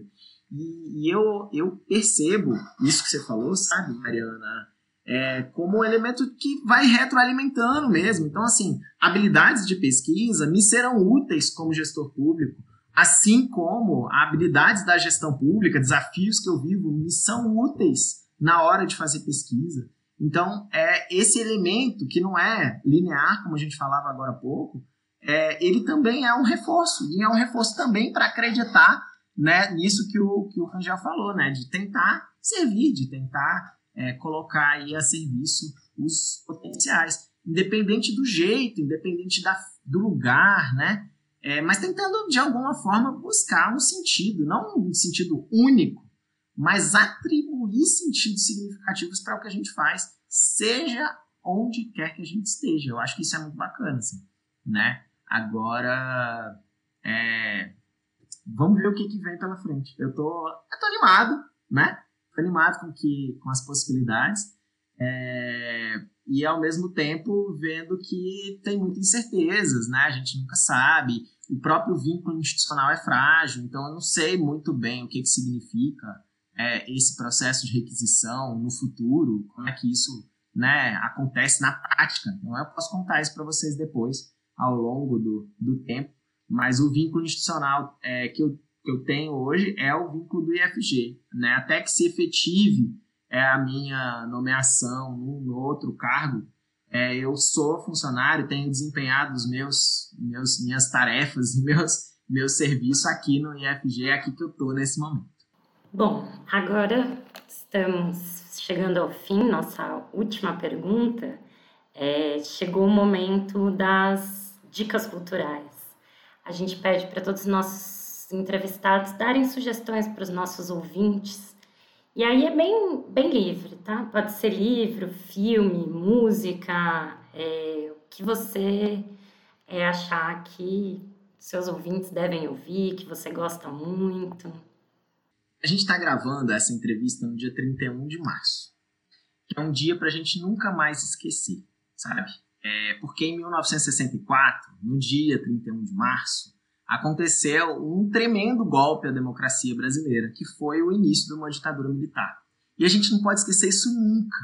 Speaker 3: E, e eu, eu percebo isso que você falou, sabe, Mariana? É, como um elemento que vai retroalimentando mesmo. Então, assim, habilidades de pesquisa me serão úteis como gestor público, assim como habilidades da gestão pública, desafios que eu vivo, me são úteis na hora de fazer pesquisa. Então, é esse elemento que não é linear, como a gente falava agora há pouco, é, ele também é um reforço, e é um reforço também para acreditar né, nisso que o, que o Rangel falou, né, de tentar servir, de tentar é, colocar aí a serviço os potenciais, independente do jeito, independente da, do lugar, né, é, mas tentando de alguma forma buscar um sentido, não um sentido único, mas atribuir sentidos significativos para o que a gente faz, seja onde quer que a gente esteja. Eu acho que isso é muito bacana, assim, né? Agora, é, vamos ver o que, que vem pela frente. Eu tô, eu tô animado, né? Tô animado com, que, com as possibilidades. É, e ao mesmo tempo vendo que tem muitas incertezas, né? A gente nunca sabe. O próprio vínculo institucional é frágil, então eu não sei muito bem o que, que significa é, esse processo de requisição no futuro, como é que isso né, acontece na prática. Então eu posso contar isso para vocês depois ao longo do, do tempo, mas o vínculo institucional é, que, eu, que eu tenho hoje é o vínculo do IFG. Né? Até que se efetive é a minha nomeação num outro cargo, é, eu sou funcionário, tenho desempenhado os meus, meus minhas tarefas e meus, meus serviços aqui no IFG, é aqui que eu estou nesse momento.
Speaker 2: Bom, agora estamos chegando ao fim, nossa última pergunta. É, chegou o momento das dicas culturais. A gente pede para todos os nossos entrevistados darem sugestões para os nossos ouvintes. E aí é bem, bem livre, tá? Pode ser livro, filme, música, é, o que você é, achar que seus ouvintes devem ouvir, que você gosta muito.
Speaker 3: A gente está gravando essa entrevista no dia 31 de março, que é um dia para a gente nunca mais esquecer, sabe? É, porque em 1964, no dia 31 de março, aconteceu um tremendo golpe à democracia brasileira, que foi o início de uma ditadura militar. E a gente não pode esquecer isso nunca.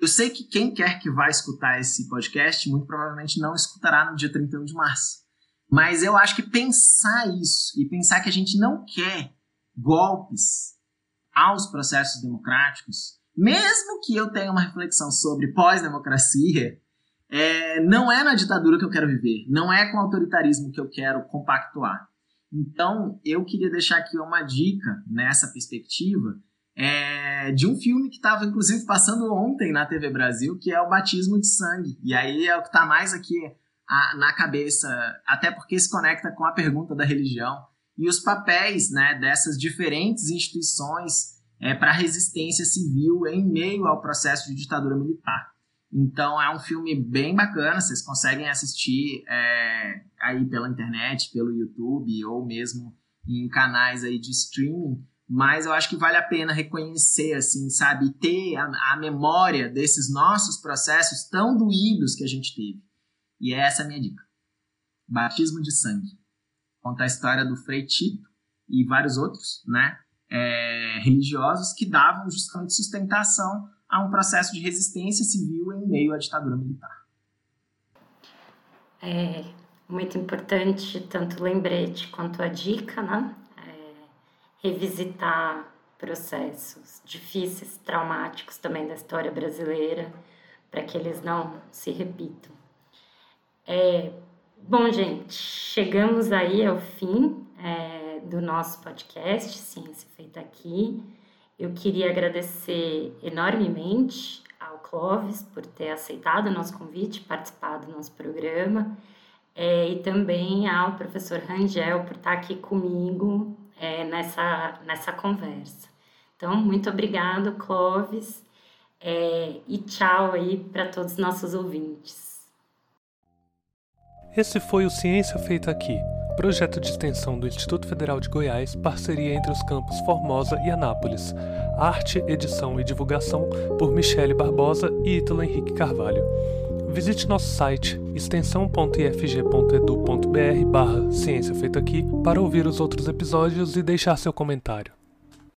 Speaker 3: Eu sei que quem quer que vá escutar esse podcast, muito provavelmente não escutará no dia 31 de março. Mas eu acho que pensar isso e pensar que a gente não quer golpes aos processos democráticos, mesmo que eu tenha uma reflexão sobre pós-democracia, é, não é na ditadura que eu quero viver, não é com autoritarismo que eu quero compactuar. Então, eu queria deixar aqui uma dica nessa perspectiva é, de um filme que estava, inclusive, passando ontem na TV Brasil, que é o Batismo de Sangue. E aí é o que está mais aqui a, na cabeça, até porque se conecta com a pergunta da religião e os papéis né, dessas diferentes instituições é, para a resistência civil em meio ao processo de ditadura militar. Então é um filme bem bacana, vocês conseguem assistir é, aí pela internet, pelo YouTube ou mesmo em canais aí de streaming, mas eu acho que vale a pena reconhecer, assim, sabe, ter a, a memória desses nossos processos tão doídos que a gente teve. E é essa a minha dica. Batismo de Sangue. Conta a história do Frei Tito e vários outros, né, é, religiosos que davam justamente sustentação a um processo de resistência civil em meio à ditadura militar.
Speaker 2: É muito importante tanto o lembrete quanto a dica, né? É, revisitar processos difíceis, traumáticos também da história brasileira, para que eles não se repitam. É, bom, gente, chegamos aí ao fim é, do nosso podcast Ciência Feita Aqui. Eu queria agradecer enormemente ao Clóvis por ter aceitado o nosso convite, participado do nosso programa, é, e também ao professor Rangel por estar aqui comigo é, nessa, nessa conversa. Então, muito obrigado, Clóvis, é, e tchau aí para todos os nossos ouvintes.
Speaker 6: Esse foi o Ciência Feita Aqui projeto de extensão do Instituto Federal de Goiás, parceria entre os campos Formosa e Anápolis. Arte, edição e divulgação por Michele Barbosa e Ítalo Henrique Carvalho. Visite nosso site extensão.ifg.edu.br barra ciência aqui para ouvir os outros episódios e deixar seu comentário.